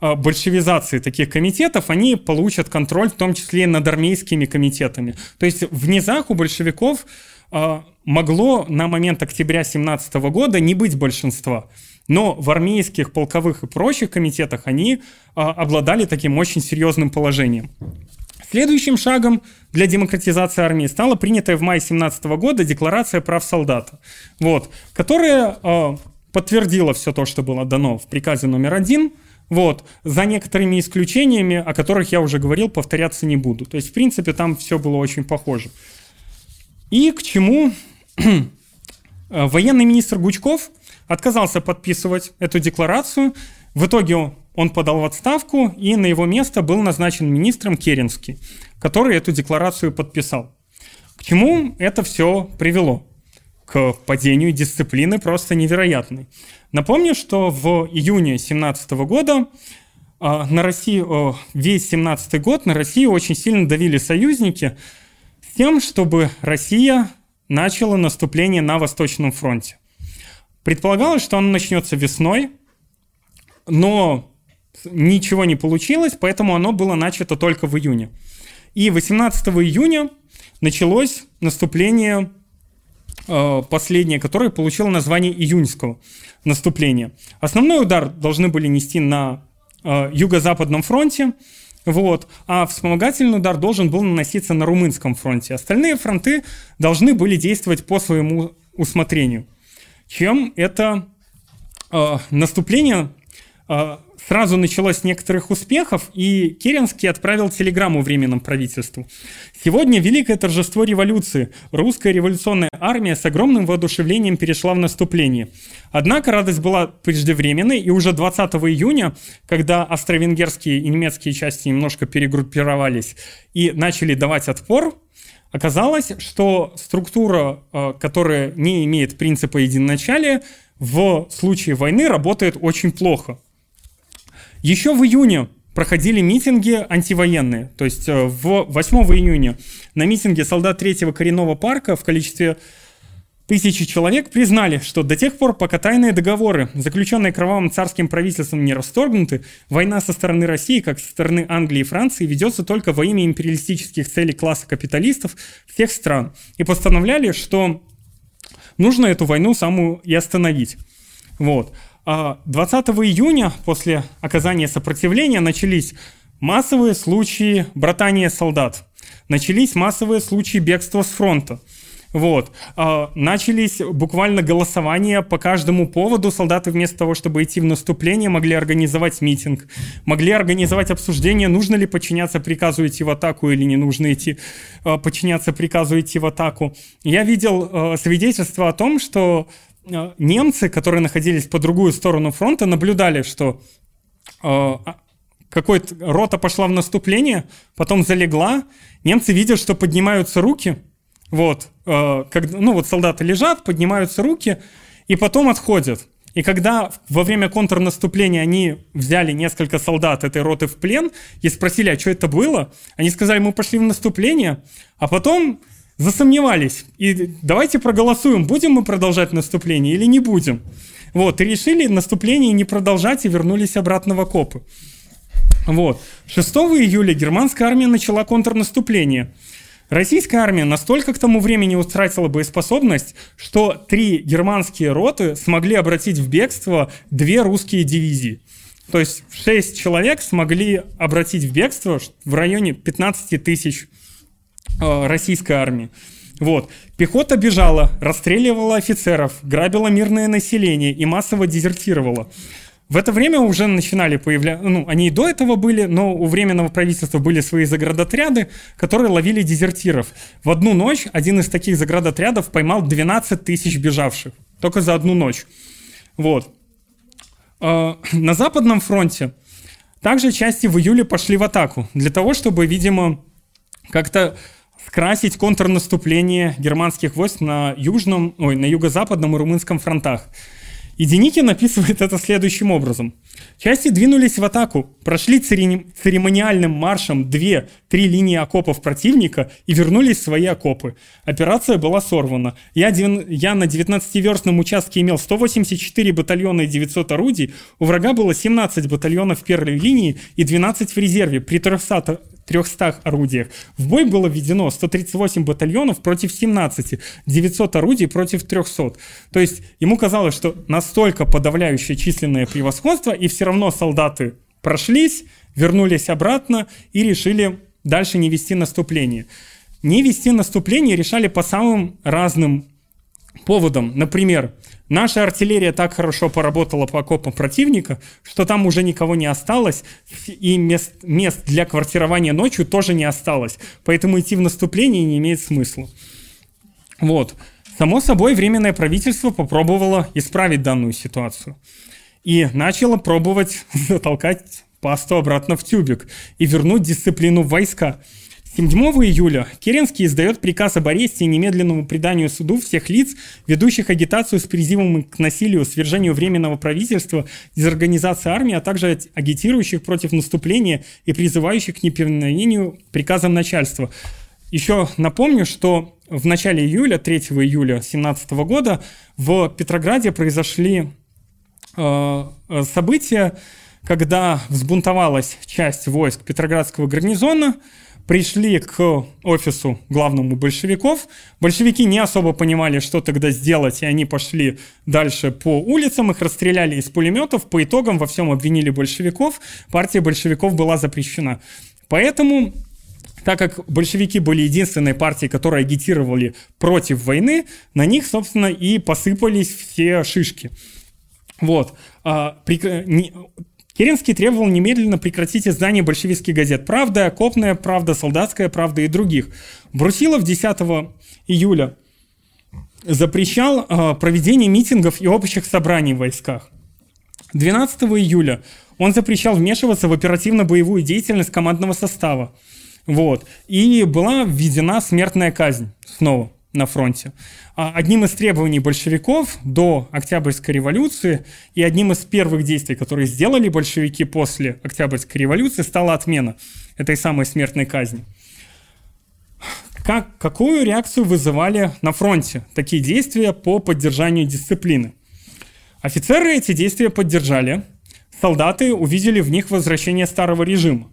большевизации таких комитетов они получат контроль, в том числе и над армейскими комитетами. То есть в низах у большевиков могло на момент октября 17 года не быть большинства. Но в армейских, полковых и прочих комитетах они а, обладали таким очень серьезным положением. Следующим шагом для демократизации армии стала принятая в мае 17 года Декларация прав солдата, вот, которая э, подтвердила все то, что было дано в приказе номер один, вот, за некоторыми исключениями, о которых я уже говорил, повторяться не буду. То есть, в принципе, там все было очень похоже. И к чему военный министр Гучков отказался подписывать эту декларацию. В итоге он подал в отставку, и на его место был назначен министром Керенский, который эту декларацию подписал. К чему это все привело? К падению дисциплины просто невероятной. Напомню, что в июне 2017 года а, на Россию, весь 17 год на Россию очень сильно давили союзники тем, чтобы Россия начала наступление на Восточном фронте. Предполагалось, что оно начнется весной, но ничего не получилось, поэтому оно было начато только в июне. И 18 июня началось наступление э, последнее, которое получило название июньского наступления. Основной удар должны были нести на э, юго-западном фронте, вот, а вспомогательный удар должен был наноситься на румынском фронте. Остальные фронты должны были действовать по своему усмотрению. Чем это э, наступление э, сразу началось некоторых успехов, и Керенский отправил телеграмму Временному правительству. Сегодня великое торжество революции. Русская революционная армия с огромным воодушевлением перешла в наступление. Однако радость была преждевременной, и уже 20 июня, когда австро-венгерские и немецкие части немножко перегруппировались и начали давать отпор, оказалось, что структура, э, которая не имеет принципа единоначалия, в случае войны работает очень плохо. Еще в июне проходили митинги антивоенные. То есть э, в 8 июня на митинге солдат третьего коренного парка в количестве тысячи человек признали, что до тех пор, пока тайные договоры, заключенные кровавым царским правительством, не расторгнуты, война со стороны России, как со стороны Англии и Франции, ведется только во имя империалистических целей класса капиталистов всех стран. И постановляли, что нужно эту войну самую и остановить. Вот. 20 а июня после оказания сопротивления начались массовые случаи братания солдат. Начались массовые случаи бегства с фронта. Вот. А, начались буквально голосования по каждому поводу. Солдаты вместо того, чтобы идти в наступление, могли организовать митинг, могли организовать обсуждение, нужно ли подчиняться приказу идти в атаку или не нужно идти а, подчиняться приказу идти в атаку. Я видел свидетельство о том, что немцы, которые находились по другую сторону фронта, наблюдали, что э, а, какой-то рота пошла в наступление, потом залегла, немцы видят, что поднимаются руки, вот, э, как, ну вот солдаты лежат, поднимаются руки, и потом отходят. И когда во время контрнаступления они взяли несколько солдат этой роты в плен и спросили, а что это было, они сказали, мы пошли в наступление, а потом засомневались. И давайте проголосуем, будем мы продолжать наступление или не будем. Вот, и решили наступление не продолжать и вернулись обратно в окопы. Вот. 6 июля германская армия начала контрнаступление. Российская армия настолько к тому времени утратила боеспособность, что три германские роты смогли обратить в бегство две русские дивизии. То есть шесть человек смогли обратить в бегство в районе 15 тысяч Э, российской армии. Вот. Пехота бежала, расстреливала офицеров, грабила мирное население и массово дезертировала. В это время уже начинали появляться, ну, они и до этого были, но у Временного правительства были свои заградотряды, которые ловили дезертиров. В одну ночь один из таких заградотрядов поймал 12 тысяч бежавших. Только за одну ночь. Вот. Э, на Западном фронте также части в июле пошли в атаку. Для того, чтобы, видимо, как-то скрасить контрнаступление германских войск на южном, ой, на юго-западном и румынском фронтах. И Деникин описывает это следующим образом. Части двинулись в атаку, прошли церемониальным маршем две-три линии окопов противника и вернулись в свои окопы. Операция была сорвана. Я, я на 19-верстном участке имел 184 батальона и 900 орудий, у врага было 17 батальонов в первой линии и 12 в резерве при 300 300 орудиях. В бой было введено 138 батальонов против 17, 900 орудий против 300. То есть ему казалось, что настолько подавляющее численное превосходство, и все равно солдаты прошлись, вернулись обратно и решили дальше не вести наступление. Не вести наступление решали по самым разным поводам. Например, Наша артиллерия так хорошо поработала по окопам противника, что там уже никого не осталось, и мест, мест для квартирования ночью тоже не осталось. Поэтому идти в наступление не имеет смысла. Вот. Само собой, Временное правительство попробовало исправить данную ситуацию. И начало пробовать затолкать пасту обратно в тюбик и вернуть дисциплину в войска. 7 июля Керенский издает приказ об аресте и немедленному преданию суду всех лиц, ведущих агитацию с призывом к насилию, свержению Временного правительства, дезорганизации армии, а также агитирующих против наступления и призывающих к неповиновению приказам начальства. Еще напомню, что в начале июля, 3 июля 2017 года, в Петрограде произошли э, события, когда взбунтовалась часть войск Петроградского гарнизона, пришли к офису главному большевиков. Большевики не особо понимали, что тогда сделать, и они пошли дальше по улицам, их расстреляли из пулеметов. По итогам во всем обвинили большевиков. Партия большевиков была запрещена. Поэтому так как большевики были единственной партией, которая агитировали против войны, на них, собственно, и посыпались все шишки. Вот. А, Керенский требовал немедленно прекратить издание большевистских газет «Правда», «Окопная правда», «Солдатская правда» и других. Брусилов 10 июля запрещал э, проведение митингов и общих собраний в войсках. 12 июля он запрещал вмешиваться в оперативно-боевую деятельность командного состава. Вот. И была введена смертная казнь снова на фронте. А одним из требований большевиков до Октябрьской революции и одним из первых действий, которые сделали большевики после Октябрьской революции, стала отмена этой самой смертной казни. Как, какую реакцию вызывали на фронте такие действия по поддержанию дисциплины? Офицеры эти действия поддержали, солдаты увидели в них возвращение старого режима.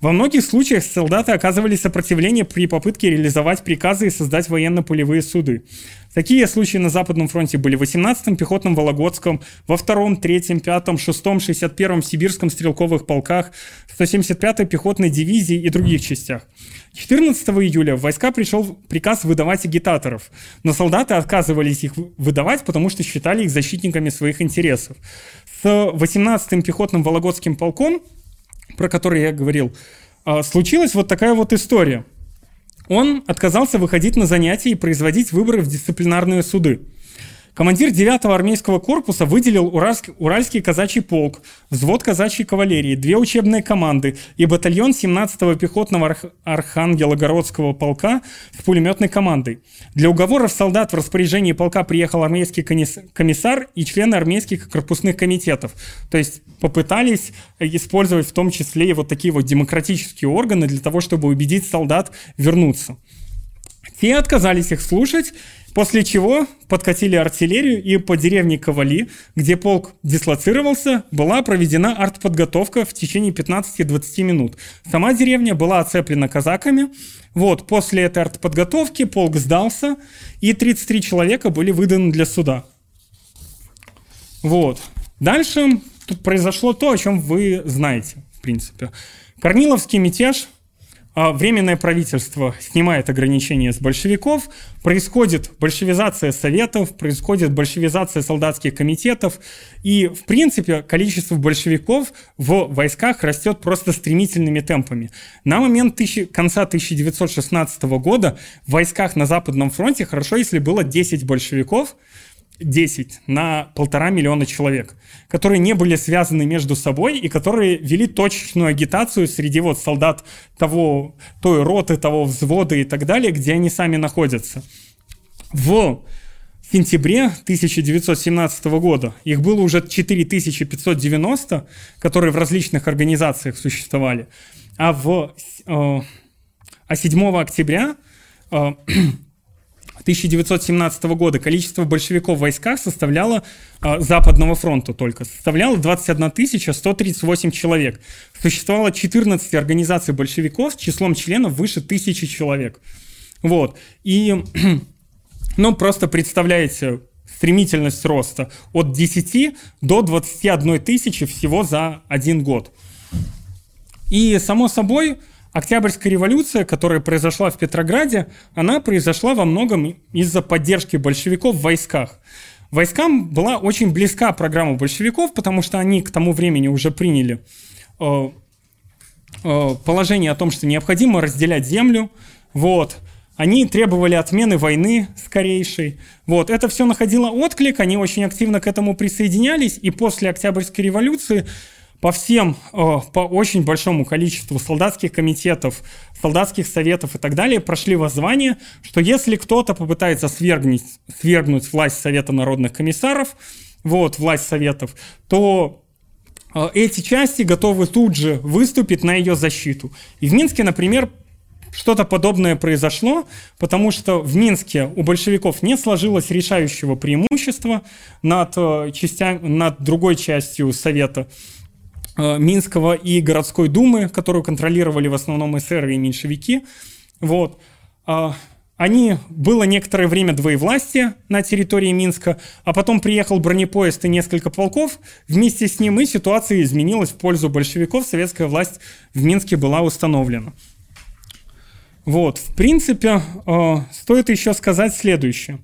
Во многих случаях солдаты оказывали сопротивление при попытке реализовать приказы и создать военно-полевые суды. Такие случаи на Западном фронте были в 18-м пехотном Вологодском, во 2-м, 3-м, 5-м, 6-м, 61-м Сибирском стрелковых полках, 175-й пехотной дивизии и других частях. 14 июля в войска пришел приказ выдавать агитаторов, но солдаты отказывались их выдавать, потому что считали их защитниками своих интересов. С 18-м пехотным Вологодским полком про который я говорил, а, случилась вот такая вот история. Он отказался выходить на занятия и производить выборы в дисциплинарные суды. Командир 9-го армейского корпуса выделил Уральский, казачий полк, взвод казачьей кавалерии, две учебные команды и батальон 17-го пехотного арх, Архангелогородского полка с пулеметной командой. Для уговоров солдат в распоряжении полка приехал армейский комиссар и члены армейских корпусных комитетов. То есть попытались использовать в том числе и вот такие вот демократические органы для того, чтобы убедить солдат вернуться. Те отказались их слушать После чего подкатили артиллерию, и по деревне Ковали, где полк дислоцировался, была проведена артподготовка в течение 15-20 минут. Сама деревня была оцеплена казаками. Вот, после этой артподготовки полк сдался, и 33 человека были выданы для суда. Вот. Дальше тут произошло то, о чем вы знаете, в принципе. Корниловский мятеж – временное правительство снимает ограничения с большевиков, происходит большевизация советов, происходит большевизация солдатских комитетов, и, в принципе, количество большевиков в войсках растет просто стремительными темпами. На момент тысячи, конца 1916 года в войсках на Западном фронте хорошо, если было 10 большевиков, 10 на полтора миллиона человек, которые не были связаны между собой и которые вели точечную агитацию среди вот солдат того, той роты, того взвода и так далее, где они сами находятся. В сентябре 1917 года их было уже 4590, которые в различных организациях существовали, а, в, э, а 7 октября э, 1917 года количество большевиков в войсках составляло э, Западного фронта только, составляло 21 138 человек. Существовало 14 организаций большевиков с числом членов выше тысячи человек. Вот. И, ну, просто представляете стремительность роста от 10 до 21 тысячи всего за один год. И, само собой, Октябрьская революция, которая произошла в Петрограде, она произошла во многом из-за поддержки большевиков в войсках. Войскам была очень близка программа большевиков, потому что они к тому времени уже приняли э, э, положение о том, что необходимо разделять землю. Вот. они требовали отмены войны скорейшей. Вот, это все находило отклик, они очень активно к этому присоединялись, и после Октябрьской революции по всем, э, по очень большому количеству солдатских комитетов, солдатских советов и так далее прошли воззвание, что если кто-то попытается свергнуть, свергнуть власть Совета народных комиссаров, вот, власть советов, то э, эти части готовы тут же выступить на ее защиту. И в Минске, например, что-то подобное произошло, потому что в Минске у большевиков не сложилось решающего преимущества над, э, частями, над другой частью Совета. Э, Минского и городской думы, которую контролировали в основном эсеры и меньшевики. Вот. А, они, было некоторое время двоевластия на территории Минска, а потом приехал бронепоезд и несколько полков. Вместе с ним и ситуация изменилась в пользу большевиков. Советская власть в Минске была установлена. Вот, в принципе, э, стоит еще сказать следующее.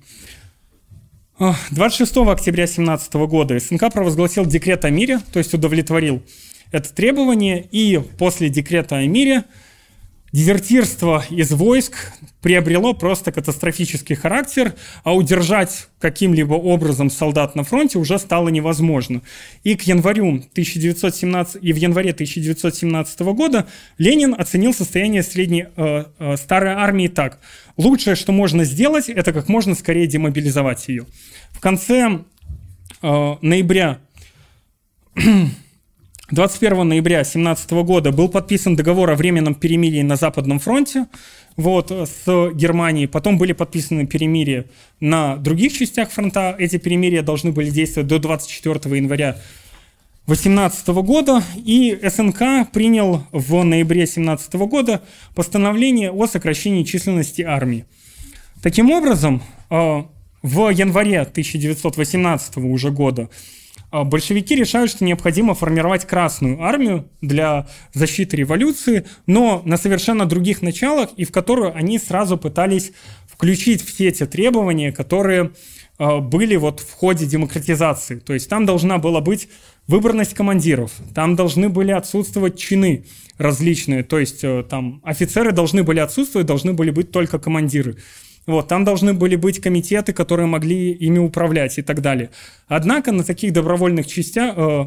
26 октября 2017 года СНК провозгласил декрет о мире, то есть удовлетворил это требование, и после декрета о мире дезертирство из войск приобрело просто катастрофический характер, а удержать каким-либо образом солдат на фронте уже стало невозможно. И к январю 1917 и в январе 1917 года Ленин оценил состояние средней э, э, старой армии так: лучшее, что можно сделать, это как можно скорее демобилизовать ее. В конце э, ноября 21 ноября 2017 года был подписан договор о временном перемирии на Западном фронте вот, с Германией. Потом были подписаны перемирия на других частях фронта. Эти перемирия должны были действовать до 24 января 2018 года. И СНК принял в ноябре 2017 года постановление о сокращении численности армии. Таким образом, э, в январе 1918 уже года большевики решают, что необходимо формировать Красную армию для защиты революции, но на совершенно других началах, и в которую они сразу пытались включить все те требования, которые а, были вот в ходе демократизации. То есть там должна была быть выборность командиров, там должны были отсутствовать чины различные, то есть э, там офицеры должны были отсутствовать, должны были быть только командиры. Вот, там должны были быть комитеты, которые могли ими управлять и так далее. Однако на таких добровольных частях, э,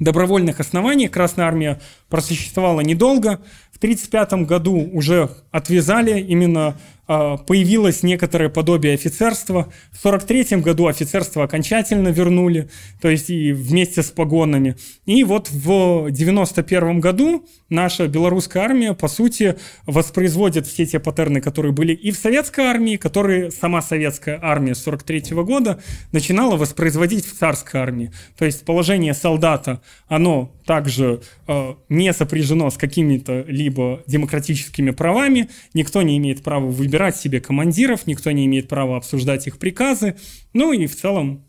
добровольных основаниях Красная Армия просуществовала недолго. В 1935 году уже отвязали именно а, появилось некоторое подобие офицерства. В 43 году офицерство окончательно вернули, то есть и вместе с погонами. И вот в 91 году наша белорусская армия, по сути, воспроизводит все те паттерны, которые были и в советской армии, которые сама советская армия 43 года начинала воспроизводить в царской армии. То есть положение солдата, оно также э, не сопряжено с какими-то либо демократическими правами, никто не имеет права выбирать себе командиров, никто не имеет права обсуждать их приказы, ну и в целом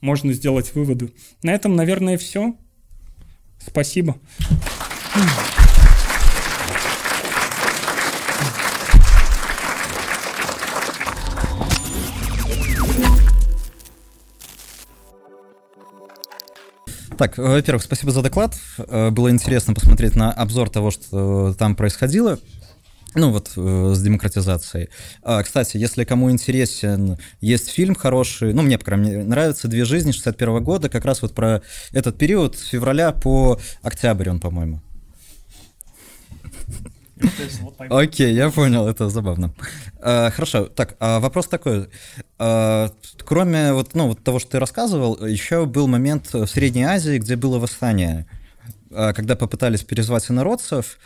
можно сделать выводы. На этом, наверное, все. Спасибо. Так, во-первых, спасибо за доклад. Э, было интересно посмотреть на обзор того, что там происходило. Ну вот э, с демократизацией. А, кстати, если кому интересен, есть фильм хороший, ну мне, по крайней мере, нравится «Две жизни» 61 года, как раз вот про этот период с февраля по октябрь он, по-моему. Окей, я понял, это забавно. А, хорошо, так, а вопрос такой. А, кроме вот, ну, вот того, что ты рассказывал, еще был момент в Средней Азии, где было восстание когда попытались перезвать инородцев,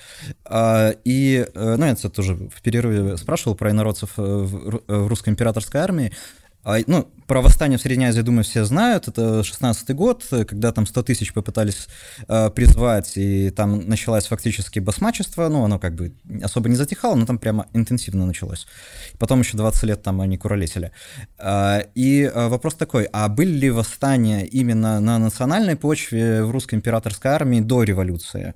и, ну, я тоже в перерыве спрашивал про инородцев в русской императорской армии, ну, про восстание в Средней Азии, думаю, все знают. Это 16-й год, когда там 100 тысяч попытались э, призвать, и там началось фактически басмачество. Ну, оно как бы особо не затихало, но там прямо интенсивно началось. Потом еще 20 лет там они куролесили. Э, и э, вопрос такой, а были ли восстания именно на национальной почве в русской императорской армии до революции?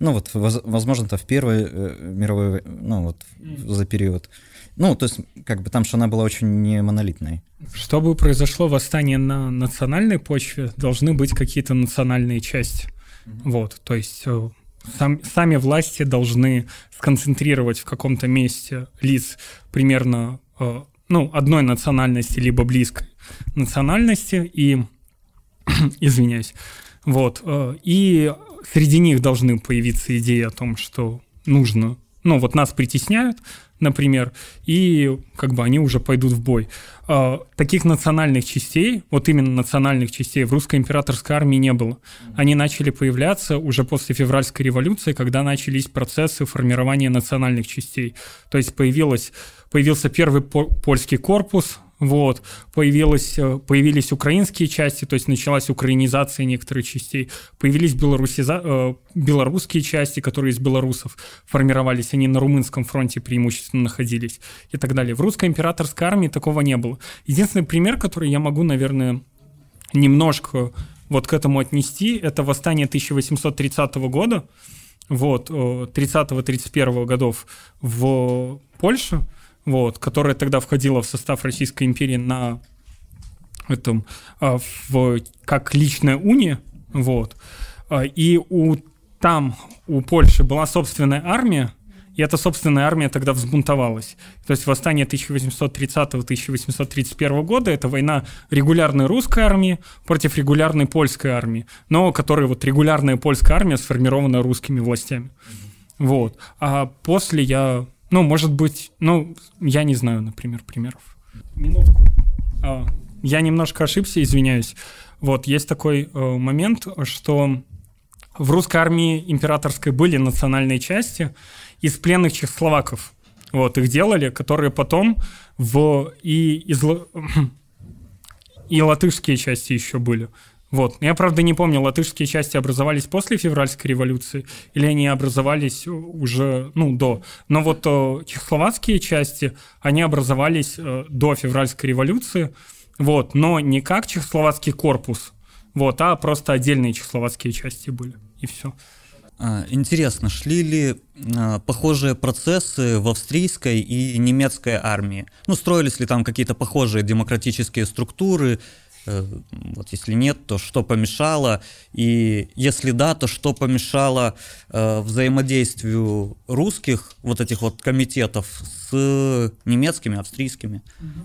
Ну, вот, возможно, то в Первой э, мировой, ну, вот, за период. Ну, то есть, как бы там, что она была очень не монолитной. Чтобы произошло восстание на национальной почве, должны быть какие-то национальные части. Mm-hmm. Вот, то есть э, сам, сами власти должны сконцентрировать в каком-то месте лиц примерно э, ну, одной национальности, либо близкой национальности, и, извиняюсь, вот, э, и среди них должны появиться идеи о том, что нужно, ну, вот нас притесняют, например, и как бы они уже пойдут в бой. А, таких национальных частей, вот именно национальных частей в русской императорской армии не было. Они начали появляться уже после февральской революции, когда начались процессы формирования национальных частей. То есть появилось, появился первый польский корпус, вот, появилось, э, появились украинские части, то есть началась украинизация некоторых частей, появились белорусиза, э, белорусские части, которые из белорусов формировались, они на румынском фронте преимущественно находились и так далее. В русской императорской армии такого не было. Единственный пример, который я могу, наверное, немножко вот к этому отнести, это восстание 1830 года, вот, 30-31 годов в Польше, вот, которая тогда входила в состав Российской империи на этом, а, в, как личная уния, вот, а, и у там, у Польши была собственная армия, и эта собственная армия тогда взбунтовалась. То есть восстание 1830-1831 года – это война регулярной русской армии против регулярной польской армии, но которая вот регулярная польская армия сформирована русскими властями. Вот. А после я ну, может быть, ну, я не знаю, например, примеров. Минутку. А, я немножко ошибся, извиняюсь. Вот, есть такой э, момент, что в русской армии императорской были национальные части из пленных чехословаков. Вот, их делали, которые потом в... И, из, и латышские части еще были. Вот. Я, правда, не помню, латышские части образовались после февральской революции или они образовались уже, ну, до. Но вот о, чехословацкие части, они образовались э, до февральской революции, вот, но не как чехословацкий корпус, вот, а просто отдельные чехословацкие части были, и все. А, интересно, шли ли а, похожие процессы в австрийской и немецкой армии? Ну, строились ли там какие-то похожие демократические структуры, Э, вот если нет, то что помешало? И если да, то что помешало э, взаимодействию русских вот этих вот комитетов с немецкими, австрийскими?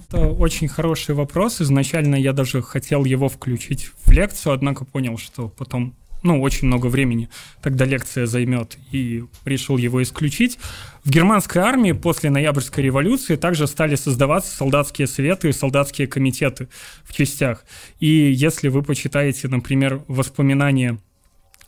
Это очень хороший вопрос. Изначально я даже хотел его включить в лекцию, однако понял, что потом ну, очень много времени тогда лекция займет, и решил его исключить. В германской армии после ноябрьской революции также стали создаваться солдатские советы и солдатские комитеты в частях. И если вы почитаете, например, воспоминания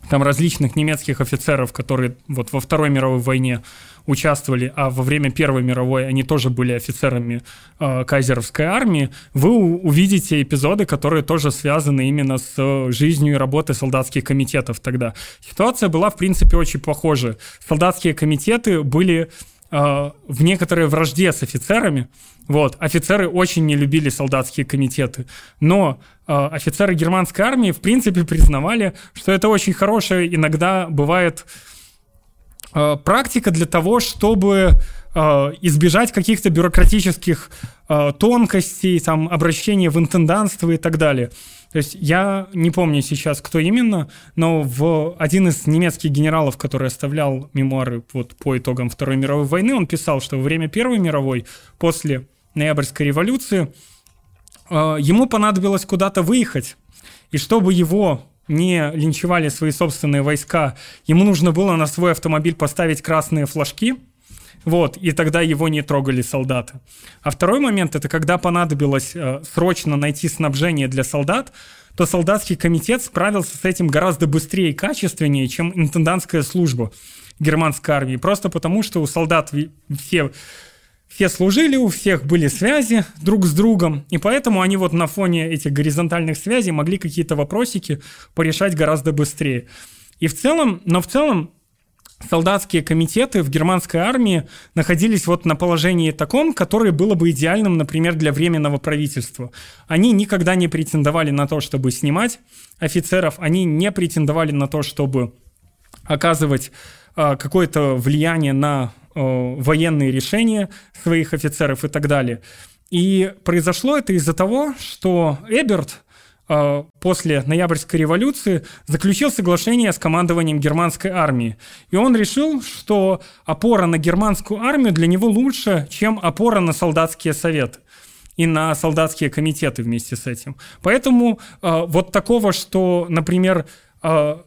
там различных немецких офицеров, которые вот во Второй мировой войне участвовали, а во время Первой мировой они тоже были офицерами э, кайзеровской армии, вы увидите эпизоды, которые тоже связаны именно с жизнью и работой солдатских комитетов тогда. Ситуация была, в принципе, очень похожа. Солдатские комитеты были э, в некоторой вражде с офицерами, вот. Офицеры очень не любили солдатские комитеты. Но э, офицеры германской армии, в принципе, признавали, что это очень хорошая иногда бывает э, практика для того, чтобы э, избежать каких-то бюрократических э, тонкостей, там, обращения в интенданство и так далее. То есть я не помню сейчас, кто именно, но в один из немецких генералов, который оставлял мемуары вот по итогам Второй мировой войны, он писал, что во время Первой мировой, после ноябрьской революции, э, ему понадобилось куда-то выехать, и чтобы его не линчевали свои собственные войска, ему нужно было на свой автомобиль поставить красные флажки, вот, и тогда его не трогали солдаты. А второй момент, это когда понадобилось э, срочно найти снабжение для солдат, то солдатский комитет справился с этим гораздо быстрее и качественнее, чем интендантская служба германской армии. Просто потому, что у солдат все все служили, у всех были связи друг с другом, и поэтому они вот на фоне этих горизонтальных связей могли какие-то вопросики порешать гораздо быстрее. И в целом, но в целом солдатские комитеты в германской армии находились вот на положении таком, которое было бы идеальным, например, для временного правительства. Они никогда не претендовали на то, чтобы снимать офицеров, они не претендовали на то, чтобы оказывать э, какое-то влияние на Э, военные решения своих офицеров и так далее. И произошло это из-за того, что Эберт, после ноябрьской революции заключил соглашение с командованием германской армии. И он решил, что опора на германскую армию для него лучше, чем опора на солдатские советы и на солдатские комитеты вместе с этим. Поэтому э, вот такого, что, например, э,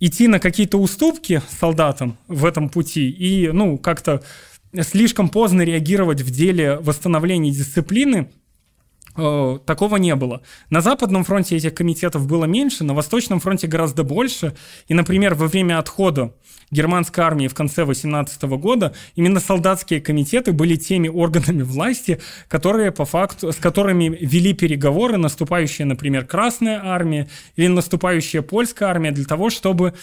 идти на какие-то уступки солдатам в этом пути и, ну, как-то слишком поздно реагировать в деле восстановления дисциплины, э, такого не было. На Западном фронте этих комитетов было меньше, на Восточном фронте гораздо больше. И, например, во время отхода германской армии в конце 18 года именно солдатские комитеты были теми органами власти, которые по факту, с которыми вели переговоры наступающая, например, Красная армия или наступающая Польская армия для того, чтобы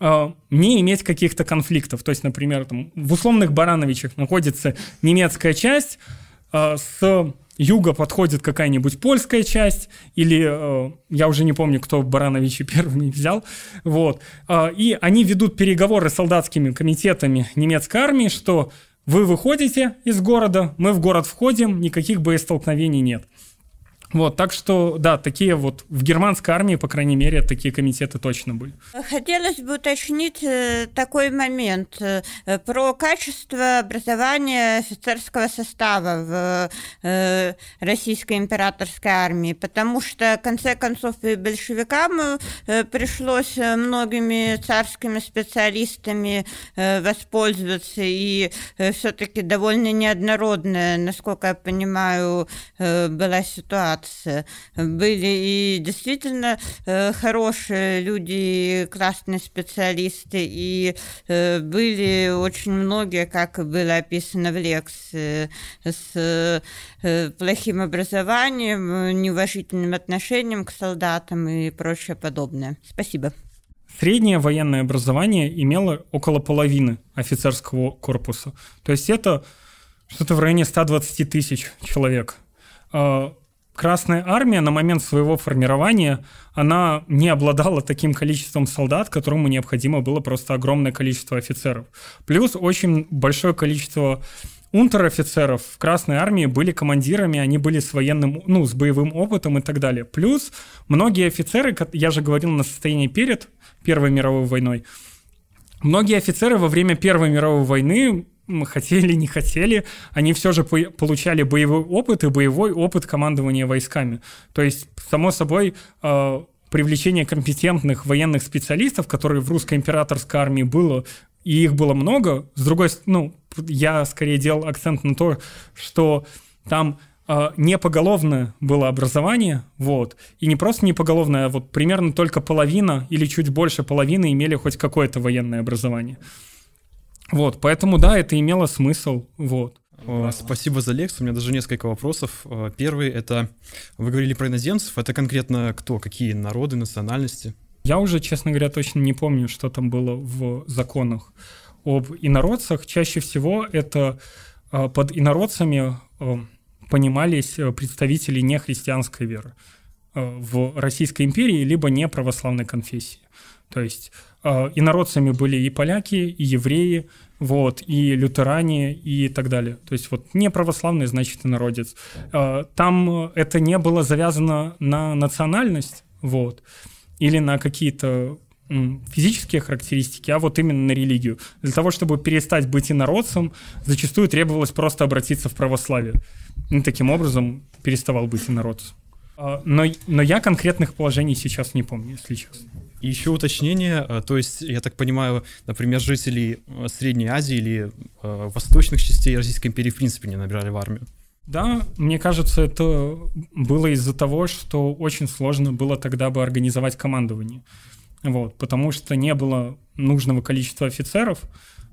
э, не иметь каких-то конфликтов. То есть, например, там, в условных Барановичах находится немецкая часть э, с юга подходит какая-нибудь польская часть, или э, я уже не помню, кто Барановичи первыми взял, вот, э, и они ведут переговоры с солдатскими комитетами немецкой армии, что вы выходите из города, мы в город входим, никаких боестолкновений нет. Вот, так что, да, такие вот в германской армии, по крайней мере, такие комитеты точно были. Хотелось бы уточнить э, такой момент э, про качество образования офицерского состава в э, российской императорской армии, потому что, в конце концов, и большевикам пришлось многими царскими специалистами воспользоваться, и все-таки довольно неоднородная, насколько я понимаю, была ситуация ситуация. Были и действительно э, хорошие люди, классные специалисты, и э, были очень многие, как было описано в лекции, с э, плохим образованием, неуважительным отношением к солдатам и прочее подобное. Спасибо. Среднее военное образование имело около половины офицерского корпуса. То есть это что-то в районе 120 тысяч человек. Красная армия на момент своего формирования, она не обладала таким количеством солдат, которому необходимо было просто огромное количество офицеров. Плюс очень большое количество унтер-офицеров в Красной армии были командирами, они были с военным, ну, с боевым опытом и так далее. Плюс многие офицеры, я же говорил на состоянии перед Первой мировой войной, многие офицеры во время Первой мировой войны хотели, не хотели, они все же получали боевой опыт и боевой опыт командования войсками. То есть, само собой, э, привлечение компетентных военных специалистов, которые в русской императорской армии было, и их было много. С другой стороны, ну, я скорее делал акцент на то, что там э, не поголовное было образование, вот, и не просто не поголовное, а вот примерно только половина или чуть больше половины имели хоть какое-то военное образование. Вот, поэтому да, это имело смысл, вот. Спасибо за лекцию. У меня даже несколько вопросов. Первый — это вы говорили про иноземцев. Это конкретно кто? Какие народы, национальности? Я уже, честно говоря, точно не помню, что там было в законах об инородцах. Чаще всего это а, под инородцами а, понимались представители нехристианской веры а, в Российской империи либо не православной конфессии. То есть инородцами были и поляки, и евреи, вот, и лютеране, и так далее. То есть вот не православный, значит, инородец. Э, там это не было завязано на национальность, вот, или на какие-то физические характеристики, а вот именно на религию. Для того, чтобы перестать быть инородцем, зачастую требовалось просто обратиться в православие. И таким образом переставал быть инородцем. А, но, но я конкретных положений сейчас не помню, если честно. И еще уточнение, э, то есть, я так понимаю, например, жители э, Средней Азии или э, восточных частей Российской империи в принципе не набирали в армию. Да, мне кажется, это было из-за того, что очень сложно было тогда бы организовать командование. Вот, потому что не было нужного количества офицеров,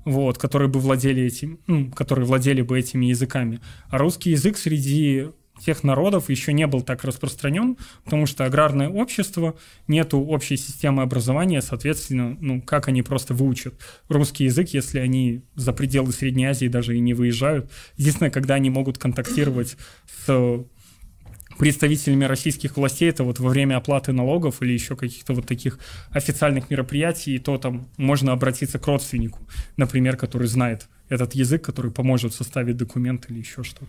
вот, которые бы владели этим, ну, которые владели бы этими языками. А русский язык среди тех народов еще не был так распространен, потому что аграрное общество, нету общей системы образования, соответственно, ну, как они просто выучат русский язык, если они за пределы Средней Азии даже и не выезжают. Единственное, когда они могут контактировать с представителями российских властей, это вот во время оплаты налогов или еще каких-то вот таких официальных мероприятий, то там можно обратиться к родственнику, например, который знает этот язык, который поможет составить документ или еще что-то.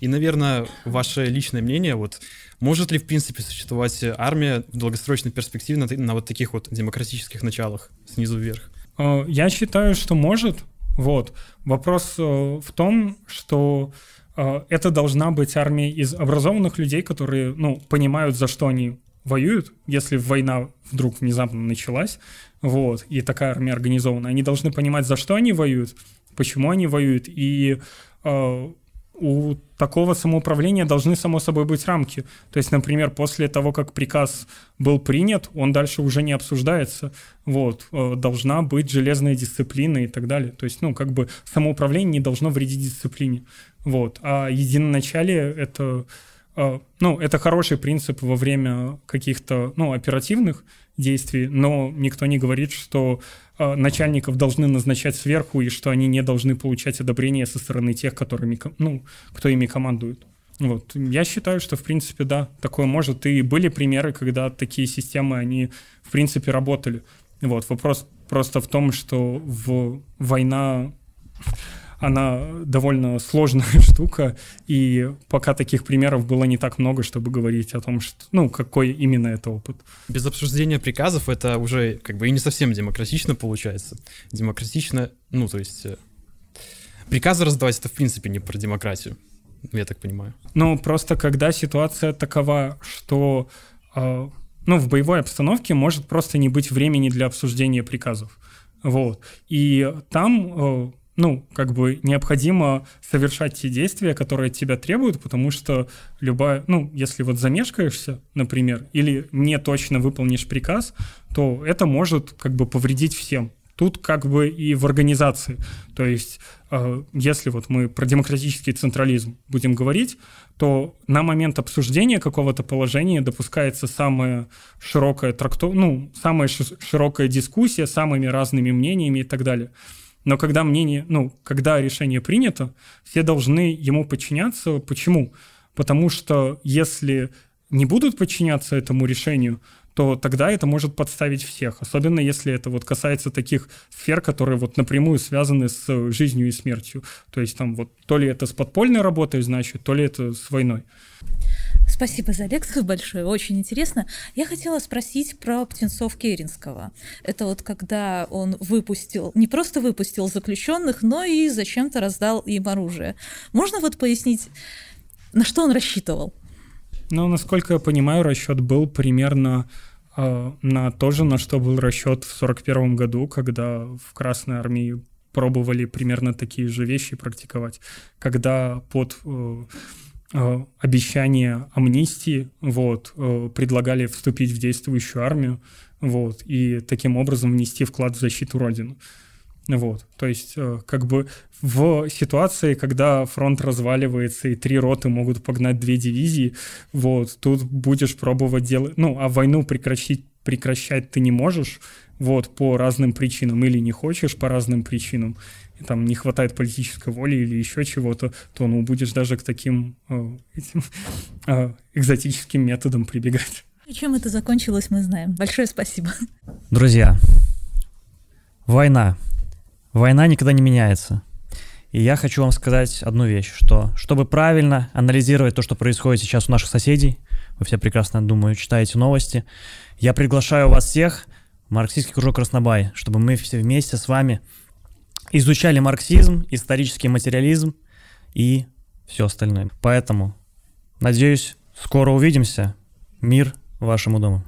И, наверное, ваше личное мнение, вот может ли, в принципе, существовать армия в долгосрочной перспективе на, на вот таких вот демократических началах, снизу вверх? Э, я считаю, что может. Вот. Вопрос э, в том, что это должна быть армия из образованных людей, которые, ну, понимают, за что они воюют, если война вдруг внезапно началась, вот, и такая армия организована, они должны понимать, за что они воюют, почему они воюют, и э, у такого самоуправления должны, само собой, быть рамки. То есть, например, после того, как приказ был принят, он дальше уже не обсуждается. Вот. Э, должна быть железная дисциплина и так далее. То есть, ну, как бы самоуправление не должно вредить дисциплине. Вот. А единоначалие — это э, ну, это хороший принцип во время каких-то, ну, оперативных действий, но никто не говорит, что начальников должны назначать сверху и что они не должны получать одобрение со стороны тех, которыми, ну, кто ими командует. Вот. Я считаю, что, в принципе, да, такое может. И были примеры, когда такие системы, они, в принципе, работали. Вот. Вопрос просто в том, что в война она довольно сложная штука, и пока таких примеров было не так много, чтобы говорить о том, что, ну, какой именно это опыт. Без обсуждения приказов это уже как бы и не совсем демократично получается. Демократично, ну, то есть э, приказы раздавать это в принципе не про демократию, я так понимаю. Ну, просто когда ситуация такова, что э, ну, в боевой обстановке может просто не быть времени для обсуждения приказов. Вот. И там э, ну, как бы необходимо совершать те действия, которые от тебя требуют, потому что любая, ну, если вот замешкаешься, например, или не точно выполнишь приказ, то это может как бы повредить всем. Тут как бы и в организации. То есть, э, если вот мы про демократический централизм будем говорить, то на момент обсуждения какого-то положения допускается самая широкая трактов... ну, самая широкая дискуссия с самыми разными мнениями и так далее. Но когда мнение, ну, когда решение принято, все должны ему подчиняться. Почему? Потому что если не будут подчиняться этому решению, то тогда это может подставить всех. Особенно если это вот касается таких сфер, которые вот напрямую связаны с жизнью и смертью. То есть там вот то ли это с подпольной работой, значит, то ли это с войной. Спасибо за лекцию большое, очень интересно. Я хотела спросить про птенцов Керенского. Это вот когда он выпустил, не просто выпустил заключенных, но и зачем-то раздал им оружие. Можно вот пояснить, на что он рассчитывал? Ну, насколько я понимаю, расчет был примерно э, на то же, на что был расчет в 1941 году, когда в Красной армии пробовали примерно такие же вещи практиковать, когда под э, обещание амнистии, вот, э, предлагали вступить в действующую армию, вот, и таким образом внести вклад в защиту Родины. Вот, то есть, э, как бы в ситуации, когда фронт разваливается и три роты могут погнать две дивизии, вот, тут будешь пробовать делать, ну, а войну прекращить, прекращать ты не можешь, вот, по разным причинам, или не хочешь по разным причинам, там не хватает политической воли или еще чего-то, то ну будешь даже к таким э, этим, э, экзотическим методам прибегать. И чем это закончилось, мы знаем. Большое спасибо. Друзья, война. Война никогда не меняется. И я хочу вам сказать одну вещь, что чтобы правильно анализировать то, что происходит сейчас у наших соседей, вы все прекрасно, думаю, читаете новости, я приглашаю вас всех в марксистский кружок Краснобай, чтобы мы все вместе с вами изучали марксизм, исторический материализм и все остальное. Поэтому, надеюсь, скоро увидимся. Мир вашему дому.